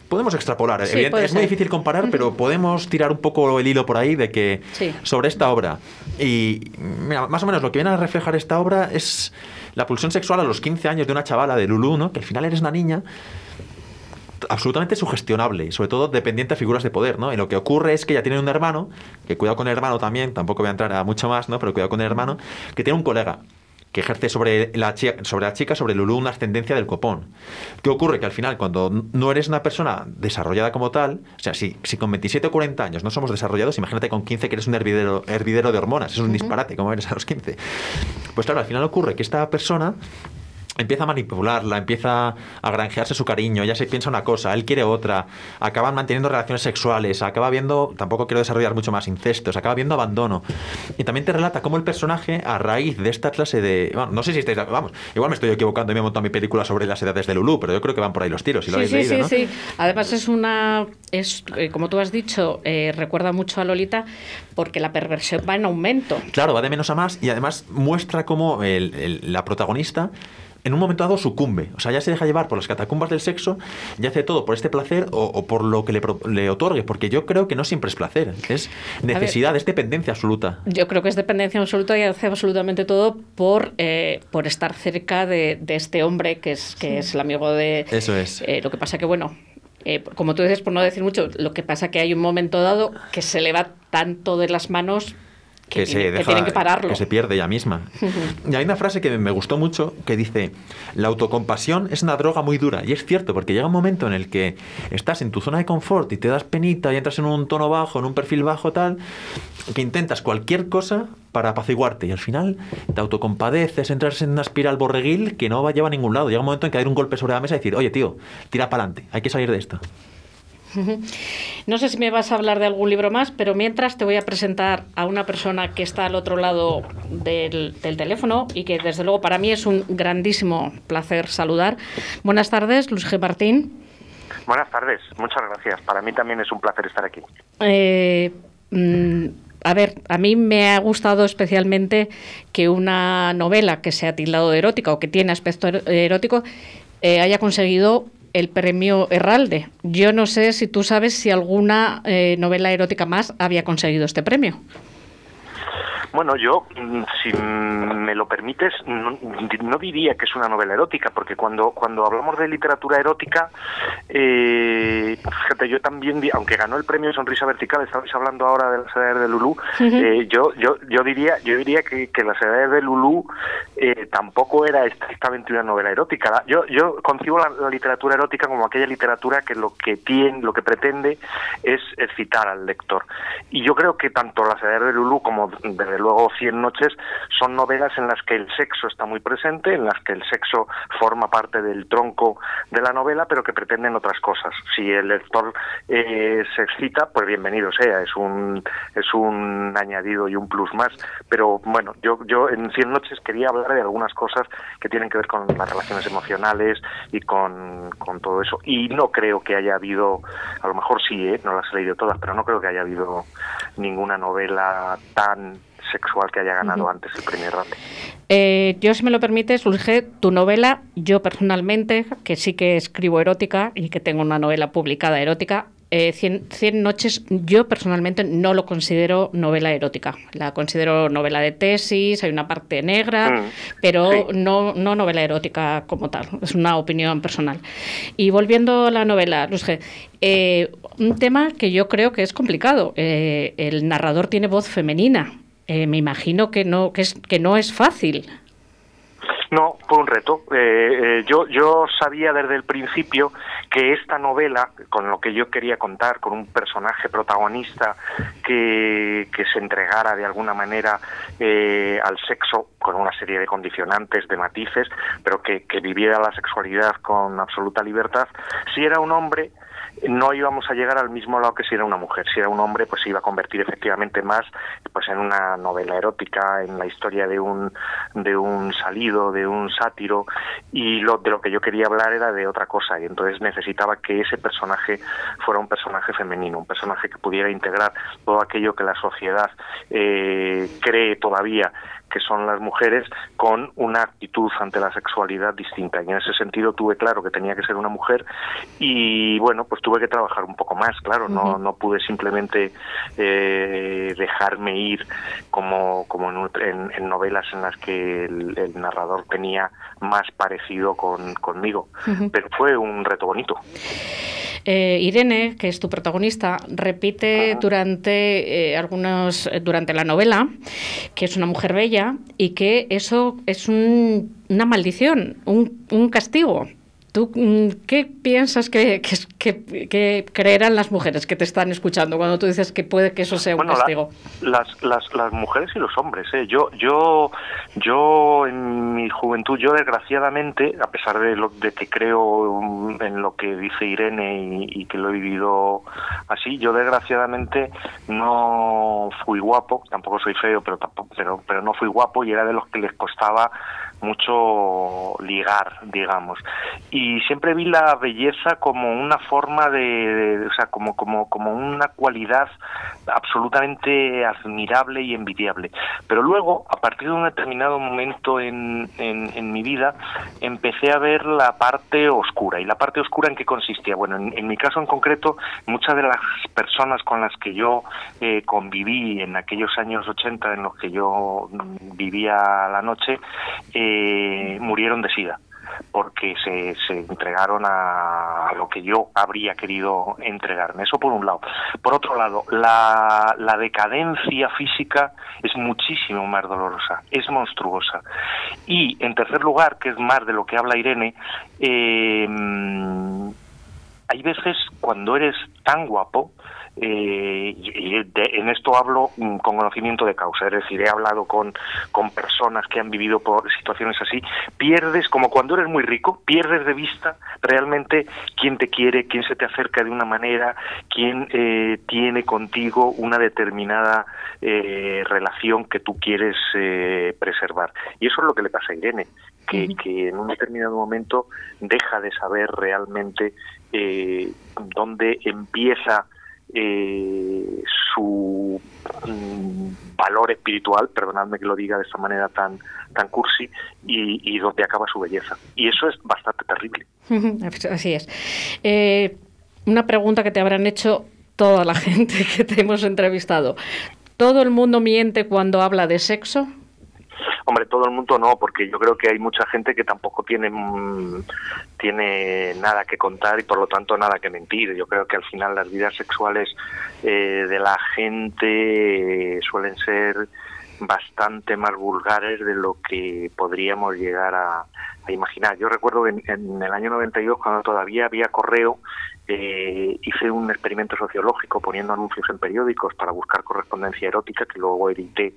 podemos extrapolar. Sí, Evidente- puede es muy difícil comparar, pero podemos tirar un poco el hilo por ahí de que Sí. sobre esta obra. Y mira, más o menos lo que viene a reflejar esta obra es la pulsión sexual a los 15 años de una chavala de Lulú, ¿no? que al final eres una niña absolutamente sugestionable y sobre todo dependiente a figuras de poder, ¿no? Y lo que ocurre es que ella tiene un hermano, que cuidado con el hermano también, tampoco voy a entrar a mucho más, ¿no? Pero cuidado con el hermano, que tiene un colega que ejerce sobre la, chica, sobre la chica, sobre Lulú, una ascendencia del copón. ¿Qué ocurre? Que al final, cuando no eres una persona desarrollada como tal, o sea, si, si con 27 o 40 años no somos desarrollados, imagínate con 15 que eres un hervidero, hervidero de hormonas, es un disparate como eres a los 15. Pues claro, al final ocurre que esta persona empieza a manipularla, empieza a granjearse su cariño, ya se piensa una cosa, él quiere otra, acaban manteniendo relaciones sexuales, acaba viendo, tampoco quiero desarrollar mucho más incestos, acaba viendo abandono. Y también te relata cómo el personaje, a raíz de esta clase de... Bueno, no sé si estáis... Vamos, igual me estoy equivocando y me he montado mi película sobre las edades de Lulú, pero yo creo que van por ahí los tiros, si lo sí, habéis sí, leído, sí, ¿no? sí. Además es una... es eh, Como tú has dicho, eh, recuerda mucho a Lolita porque la perversión va en aumento. Claro, va de menos a más y además muestra cómo el- el- la protagonista en un momento dado sucumbe. O sea, ya se deja llevar por las catacumbas del sexo y hace todo por este placer o, o por lo que le, pro- le otorgue, porque yo creo que no siempre es placer, es necesidad, es dependencia absoluta. Yo creo que es dependencia absoluta y hace absolutamente todo por, eh, por estar cerca de, de este hombre que es, que es el amigo de... Eso es. Eh, lo que pasa que, bueno, eh, como tú dices, por no decir mucho, lo que pasa que hay un momento dado que se le va tanto de las manos que, que se tiene- que deja- tienen que pararlo. que se pierde ella misma. (laughs) Y hay una frase que me gustó mucho que dice, la autocompasión es una droga muy dura. Y es cierto, porque llega un momento en el que estás en tu zona de confort y te das penita y entras en un tono bajo, en un perfil bajo tal, que intentas cualquier cosa para apaciguarte y al final te autocompadeces, entras en una espiral borreguil que no va a llevar a ningún lado. Llega un momento en que hay un golpe sobre la mesa y decir, oye tío, tira para adelante, hay que salir de esto. (laughs) No sé si me vas a hablar de algún libro más, pero mientras te voy a presentar a una persona que está al otro lado del, del teléfono y que desde luego para mí es un grandísimo placer saludar. Buenas tardes, Luz G. Martín. Buenas tardes, muchas gracias. Para mí también es un placer estar aquí. Eh, mm, a ver, a mí me ha gustado especialmente que una novela que se ha tildado de erótica o que tiene aspecto ero- erótico eh, haya conseguido el premio Herralde. Yo no sé si tú sabes si alguna eh, novela erótica más había conseguido este premio. Bueno, yo, mm, si me lo permites, no, no diría que es una novela erótica, porque cuando, cuando hablamos de literatura erótica, eh, fíjate, yo también, aunque ganó el premio Sonrisa Vertical, estabais hablando ahora de las edades de Lulú, eh, yo, yo, yo diría, yo diría que, que las edades de Lulú eh, tampoco era estrictamente una novela erótica. Yo, yo concibo la, la literatura erótica como aquella literatura que lo que tiene, lo que pretende es excitar al lector. Y yo creo que tanto las edades de Lulú como desde luego Cien noches son novelas en las que el sexo está muy presente, en las que el sexo forma parte del tronco de la novela, pero que pretenden otras cosas. Si el lector eh, se excita, pues bienvenido sea, es un es un añadido y un plus más. Pero bueno, yo yo en Cien noches quería hablar de algunas cosas que tienen que ver con las relaciones emocionales y con, con todo eso. Y no creo que haya habido, a lo mejor sí, ¿eh? no las he leído todas, pero no creo que haya habido ninguna novela tan sexual que haya ganado Ujú. antes el premio Errante. Eh, yo, si me lo permites, G, tu novela, yo personalmente, que sí que escribo erótica y que tengo una novela publicada erótica, eh, Cien, Cien noches, yo personalmente no lo considero novela erótica. La considero novela de tesis, hay una parte negra, Mm, pero sí. no, no novela erótica como tal. Es una opinión personal. Y volviendo a la novela, Luz G, eh, un tema que yo creo que es complicado. Eh, el narrador tiene voz femenina. Eh, me imagino que no, que, es, que no es fácil. No, fue un reto. Eh, eh, yo, yo sabía desde el principio que esta novela, con lo que yo quería contar, con un personaje protagonista que, que se entregara de alguna manera eh, al sexo con una serie de condicionantes, de matices, pero que, que viviera la sexualidad con absoluta libertad, si era un hombre no íbamos a llegar al mismo lado que si era una mujer. Si era un hombre, pues se iba a convertir efectivamente más pues en una novela erótica, en la historia de un de un salido, de un sátiro y lo de lo que yo quería hablar era de otra cosa y entonces necesitaba que ese personaje fuera un personaje femenino, un personaje que pudiera integrar todo aquello que la sociedad eh, cree todavía que son las mujeres con una actitud ante la sexualidad distinta. Y en ese sentido tuve claro que tenía que ser una mujer y bueno, pues tuve que trabajar un poco más, claro, no, no pude simplemente eh, dejarme ir como, como en, un- en- en novelas en las que el, el narrador tenía más parecido con, conmigo. Pero fue un reto bonito. Eh, Irene, que es tu protagonista, repite durante eh, algunos eh, durante la novela que es una mujer bella y que eso es un- una maldición, un, un castigo. ¿Tú mm, qué piensas que, que, creerán las mujeres que te están escuchando cuando tú dices que puede que eso sea un castigo? las, las, las, mujeres y los hombres. ¿eh? Yo, yo, yo en mi juventud, yo desgraciadamente, a pesar de, lo, de que creo en lo que dice Irene y, que lo he vivido así, yo desgraciadamente no fui guapo, tampoco soy feo, pero, pero, pero no fui guapo y era de los que les costaba mucho ligar, digamos. Y siempre vi la belleza como una forma de, o sea, como, como, como una cualidad absolutamente admirable y envidiable. Pero luego, a partir de un determinado momento en, en, mi vida, empecé a ver la parte oscura. ¿Y la parte oscura en qué consistía? Bueno, en, mi caso en concreto, muchas de las personas con las que yo eh, conviví en aquellos años 80 en los que yo vivía la noche, eh, eh, murieron de sida porque se, se entregaron a, lo que yo habría querido entregarme. Eso por un lado. Por otro lado, la, la decadencia física es muchísimo más dolorosa, es monstruosa. Y en tercer lugar, que es más de lo que habla Irene, eh, hay veces cuando eres tan guapo, eh, y en esto hablo mm, con conocimiento de causa, es decir, he hablado con, con personas que han vivido por situaciones así, pierdes, como cuando eres muy rico, pierdes de vista realmente quién te quiere, quién se te acerca de una manera, quién eh, tiene contigo una determinada eh, relación que tú quieres eh, preservar. Y eso es lo que le pasa a Irene, que, que en un determinado momento deja de saber realmente eh, dónde empieza eh, su mm, valor espiritual, perdonadme que lo diga de esta manera tan, tan cursi, y, donde acaba su belleza. Y eso es bastante terrible. (laughs) Así es. Eh, una pregunta que te habrán hecho toda la (laughs) gente que te hemos entrevistado. ¿Todo el mundo miente cuando habla de sexo? Hombre, todo el mundo no, porque yo creo que hay mucha gente que tampoco tiene, mm, tiene nada que contar y por lo tanto nada que mentir. Yo creo que al final las vidas sexuales eh, de la gente suelen ser bastante más vulgares de lo que podríamos llegar a, imaginar. Yo recuerdo en, en, el año 92, cuando todavía había correo, eh, hice un experimento sociológico poniendo anuncios en periódicos para buscar correspondencia erótica que luego edité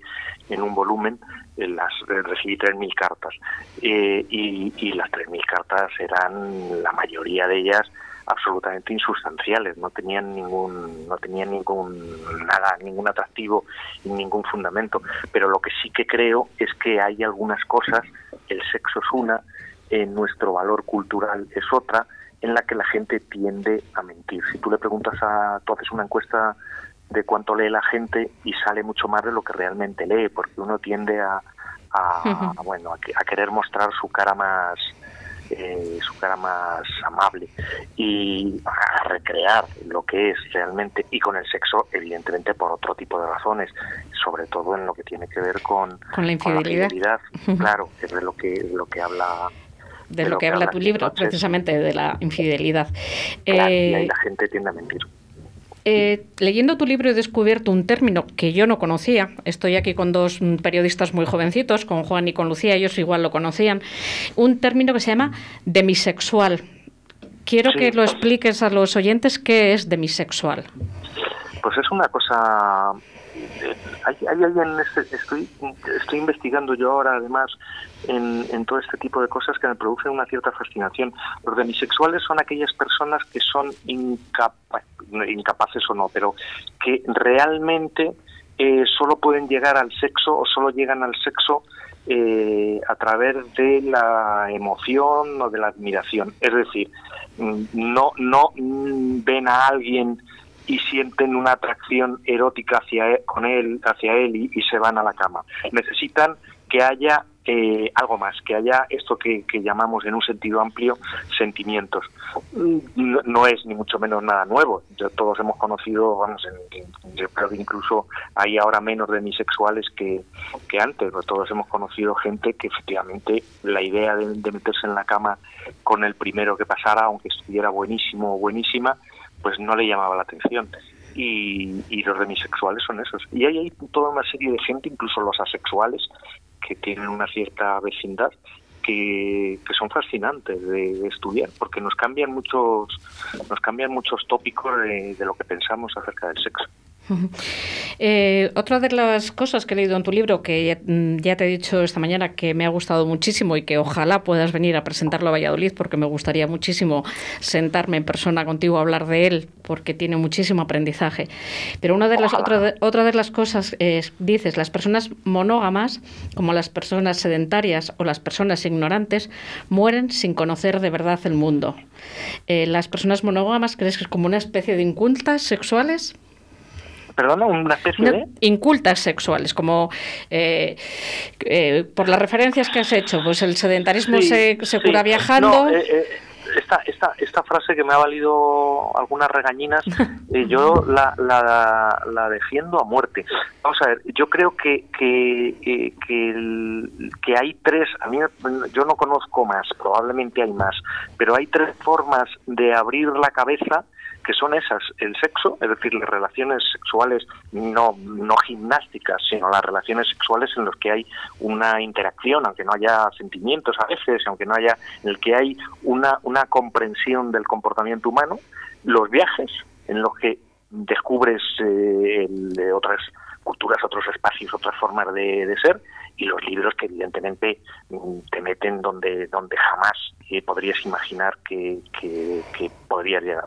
en un volumen. las eh, recibí 3.000 cartas eh, y, y las 3.000 cartas eran la mayoría de ellas absolutamente insustanciales, no tenían ningún, no tenían ningún nada, ningún atractivo y ningún fundamento. Pero lo que sí que creo es que hay algunas cosas, el sexo es una, en nuestro valor cultural es otra, en la que la gente tiende a mentir. Si tú le preguntas a, tú haces una encuesta de cuánto lee la gente y sale mucho más de lo que realmente lee, porque uno tiende a, a bueno, a, querer mostrar su cara más, eh, su cara más amable y a recrear lo que es realmente y con el sexo evidentemente por otro tipo de razones sobre todo en lo que tiene que ver con, la infidelidad, claro que es de lo que lo que habla de, lo, que, habla tu libro, precisamente de la infidelidad. y eh, la gente tiende a mentir. Eh, leyendo tu libro he descubierto un término que yo no conocía. Estoy aquí con dos periodistas muy jovencitos, con Juan y con Lucía, ellos igual lo conocían. Un término que se llama demisexual. Quiero que lo expliques a los oyentes qué es demisexual. Pues es una cosa hay, alguien, este, estoy, estoy investigando yo ahora además en, todo este tipo de cosas que me producen una cierta fascinación. Los demisexuales son aquellas personas que son incapaces o no, pero que realmente eh, solo pueden llegar al sexo o solo llegan al sexo eh, a través de la emoción o de la admiración. Es decir, mm, no, no mm, ven a alguien y sienten una atracción erótica hacia él, con él, hacia él y, se van a la cama. Necesitan que haya eh, algo más, que haya esto que, llamamos en un sentido amplio sentimientos. No, es ni mucho menos nada nuevo. todos hemos conocido, vamos, yo creo que incluso hay ahora menos demisexuales que, que antes. Todos hemos conocido gente que efectivamente la idea de, de meterse en la cama con el primero que pasara, aunque estuviera buenísimo o buenísima, pues no le llamaba la atención. Y, y los demisexuales son esos. Y hay, hay toda una serie de gente, incluso los asexuales, que tienen una cierta vecindad, que, que son fascinantes de, estudiar, porque nos cambian muchos, nos cambian muchos tópicos de lo que pensamos acerca del sexo. Eh, otra de las cosas que he leído en tu libro, que ya, mm, ya te he dicho esta mañana que me ha gustado muchísimo y que ojalá puedas venir a presentarlo a Valladolid, porque me gustaría muchísimo sentarme en persona contigo a hablar de él, porque tiene muchísimo aprendizaje. Pero una de las, otra, de, otra de las cosas es, dices, las personas monógamas, como las personas sedentarias o las personas ignorantes, mueren sin conocer de verdad el mundo. Eh, ¿Las personas monógamas crees que es como una especie de incultas sexuales? Perdona, una especie de... Incultas sexuales, como eh, eh, por las referencias que has hecho, pues el sedentarismo Sí, se, se sí. cura viajando. No, eh, eh, esta, esta, esta frase que me ha valido algunas regañinas, (laughs) eh, yo la, la, la defiendo a muerte. Vamos a ver, yo creo que, que, eh, que, el- que hay tres, a mí yo no conozco más, probablemente hay más, pero hay tres formas de abrir la cabeza que son esas, el sexo, es decir, las relaciones sexuales no, no gimnásticas, sino las relaciones sexuales en las que hay una interacción, aunque no haya sentimientos a veces, aunque no haya, en el que hay una, una comprensión del comportamiento humano, los viajes, en los que descubres eh, el- de otras culturas, otros espacios, otras formas de, de ser, y los libros que evidentemente mm, te meten donde, donde jamás eh, podrías imaginar que, que, que podrías llegar.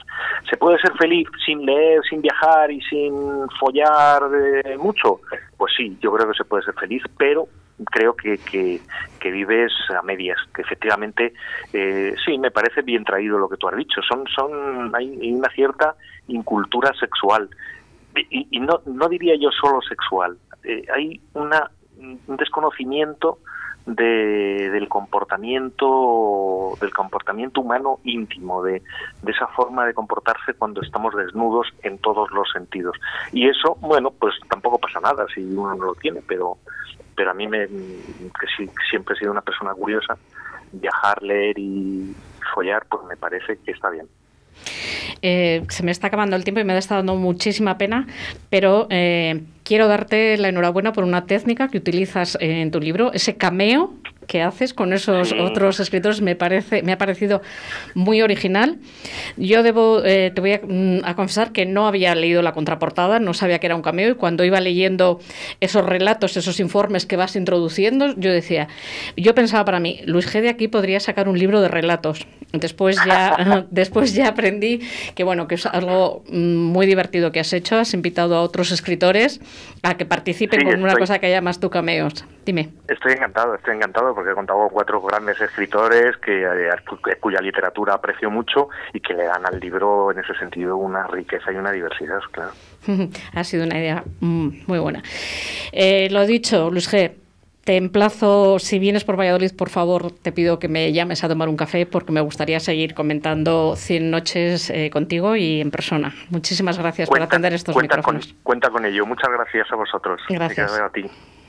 ¿Se puede ser feliz sin leer, sin viajar y sin follar eh, mucho? Pues sí, yo creo que se puede ser feliz, pero creo que, que, vives a medias, que efectivamente eh, sí, me parece bien traído lo que tú has dicho. Son, son, hay una cierta incultura sexual y, y no, no diría yo solo sexual. Eh, hay una, un desconocimiento de, del comportamiento del comportamiento humano íntimo de, de esa forma de comportarse cuando estamos desnudos en todos los sentidos y eso bueno pues tampoco pasa nada si uno no lo tiene pero pero a mí me que sí, siempre he sido una persona curiosa viajar leer y follar pues me parece que está bien Eh, se me está acabando el tiempo y me está dando muchísima pena, pero eh, quiero darte la enhorabuena por una técnica que utilizas en tu libro, ese cameo que haces con esos Sí. otros escritores me parece me ha parecido muy original. Yo debo eh, te voy a, mm, a confesar que no había leído la contraportada, no sabía que era un cameo y cuando iba leyendo esos relatos, esos informes que vas introduciendo, yo decía, yo pensaba para mí, Luis G de aquí podría sacar un libro de relatos. Después ya (laughs) después ya aprendí que bueno, que es algo mm, muy divertido que has hecho, has invitado a otros escritores a que participen Sí, con una estoy- cosa que haya más tu cameos. Dime. Estoy encantado, estoy encantado porque he contado con cuatro grandes escritores que, eh, cu- cuya literatura aprecio mucho y que le dan al libro en ese sentido una riqueza y una diversidad, claro. (laughs) ha sido una idea mm, muy buena. Eh, lo dicho, Luis G. Te emplazo, si vienes por Valladolid, por favor, te pido que me llames a tomar un café porque me gustaría seguir comentando 100 noches eh, contigo y en persona. Muchísimas gracias por atender estos cuenta, con, cuenta con ello. Muchas gracias a vosotros. Gracias. Y a ti.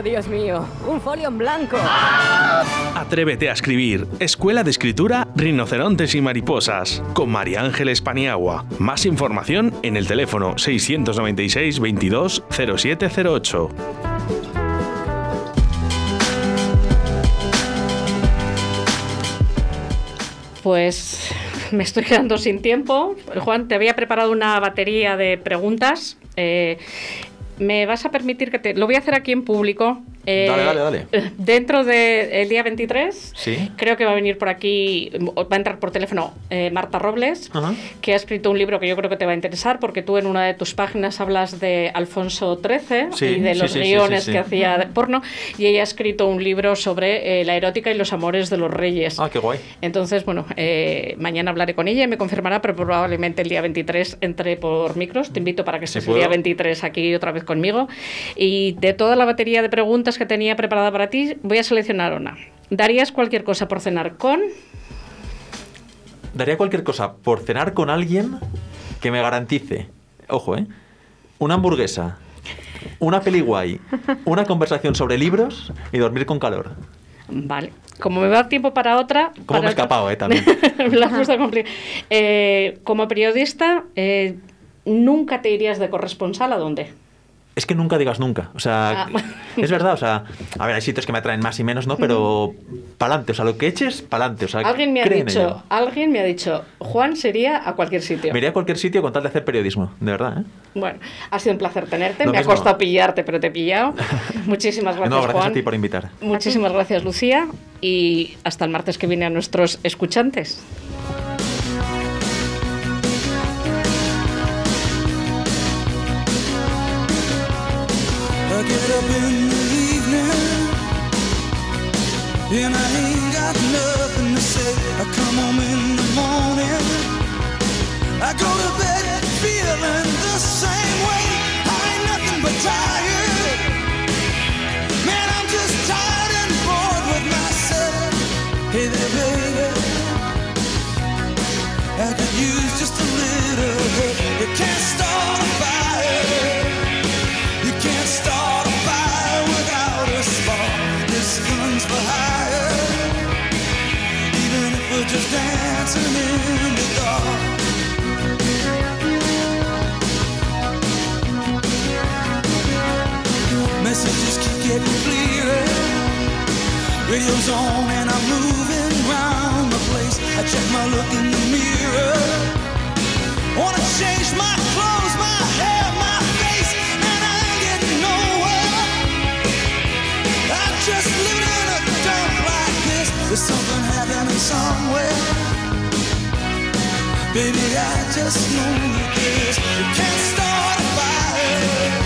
Oh, Dios mío, un folio en blanco. Atrévete a escribir Escuela de Escritura Rinocerontes y Mariposas con María Ángeles Paniagua. Más información en el teléfono 696 22 0708. Pues me estoy quedando sin tiempo. Juan, te había preparado una batería de preguntas. Eh, ¿Me vas a permitir que te... Lo voy a hacer aquí en público. Eh, Dale, dale, dale. (laughs) Dentro del día 23, Sí. creo que va a venir por aquí, va a entrar por teléfono eh, Marta Robles, Ajá. que ha escrito un libro que yo creo que te va a interesar, porque tú en una de tus páginas hablas de Alfonso XIII Sí, y de los sí, guiones que hacía de porno, y ella ha escrito un libro sobre eh, la erótica y los amores de los reyes. Ah, qué guay. Entonces, bueno, eh, mañana hablaré con ella y me confirmará, pero probablemente el día 23 entre por micros. Te invito para que estés el día 23 aquí otra vez conmigo. Y de toda la batería de preguntas que tenía preparada para ti, voy a seleccionar una. ¿Darías cualquier cosa por cenar con? Daría cualquier cosa por cenar con alguien que me garantice ojo, ¿eh? Una hamburguesa, una peli guay, una conversación sobre libros y dormir con calor. Vale. Como me va tiempo para otra... ¿Cómo para me he escapado, eh? También. (laughs) Me la Eh, como periodista, eh, ¿nunca te irías de corresponsal a dónde? Es que nunca digas nunca. O sea, Ah. es verdad. O sea, a ver, hay sitios que me atraen más y menos, ¿no? Pero pa'lante. O sea, lo que eches, pa'lante. O sea, Alguien me ha dicho, alguien me ha dicho, Juan sería a cualquier sitio. Me iría a cualquier sitio con tal de hacer periodismo, de verdad, ¿eh? Bueno, ha sido un placer tenerte. Lo me ha mismo. costado pillarte, pero te he pillado. (laughs) Muchísimas gracias, no, gracias Juan. a ti por invitar. Muchísimas gracias, Lucía. Y hasta el martes que viene a nuestros escuchantes. I get up in the evening and I ain't got nothing to say. I come home in the morning. I go to bed feeling the same way. I ain't nothing but tired. Getting clearer. Radio's on and I'm moving round the place. I check my look in the mirror. Wanna change my clothes, my hair, my face, and I ain't getting nowhere. I'm just living in a dump like this. There's something happening somewhere. Baby, I just know. You can't start a fire.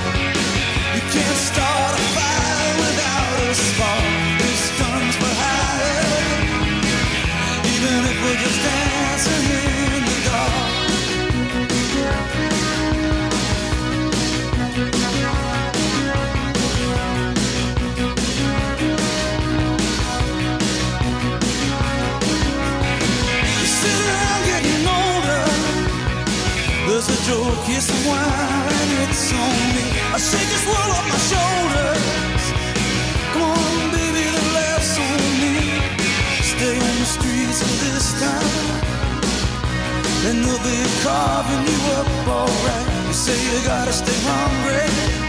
Yes, and wine, it's on me. I shake this world off my shoulders. Come on, baby, the laughs on me. Stay on the streets for this town, and they'll be carving you up alright. You say you gotta stay hungry.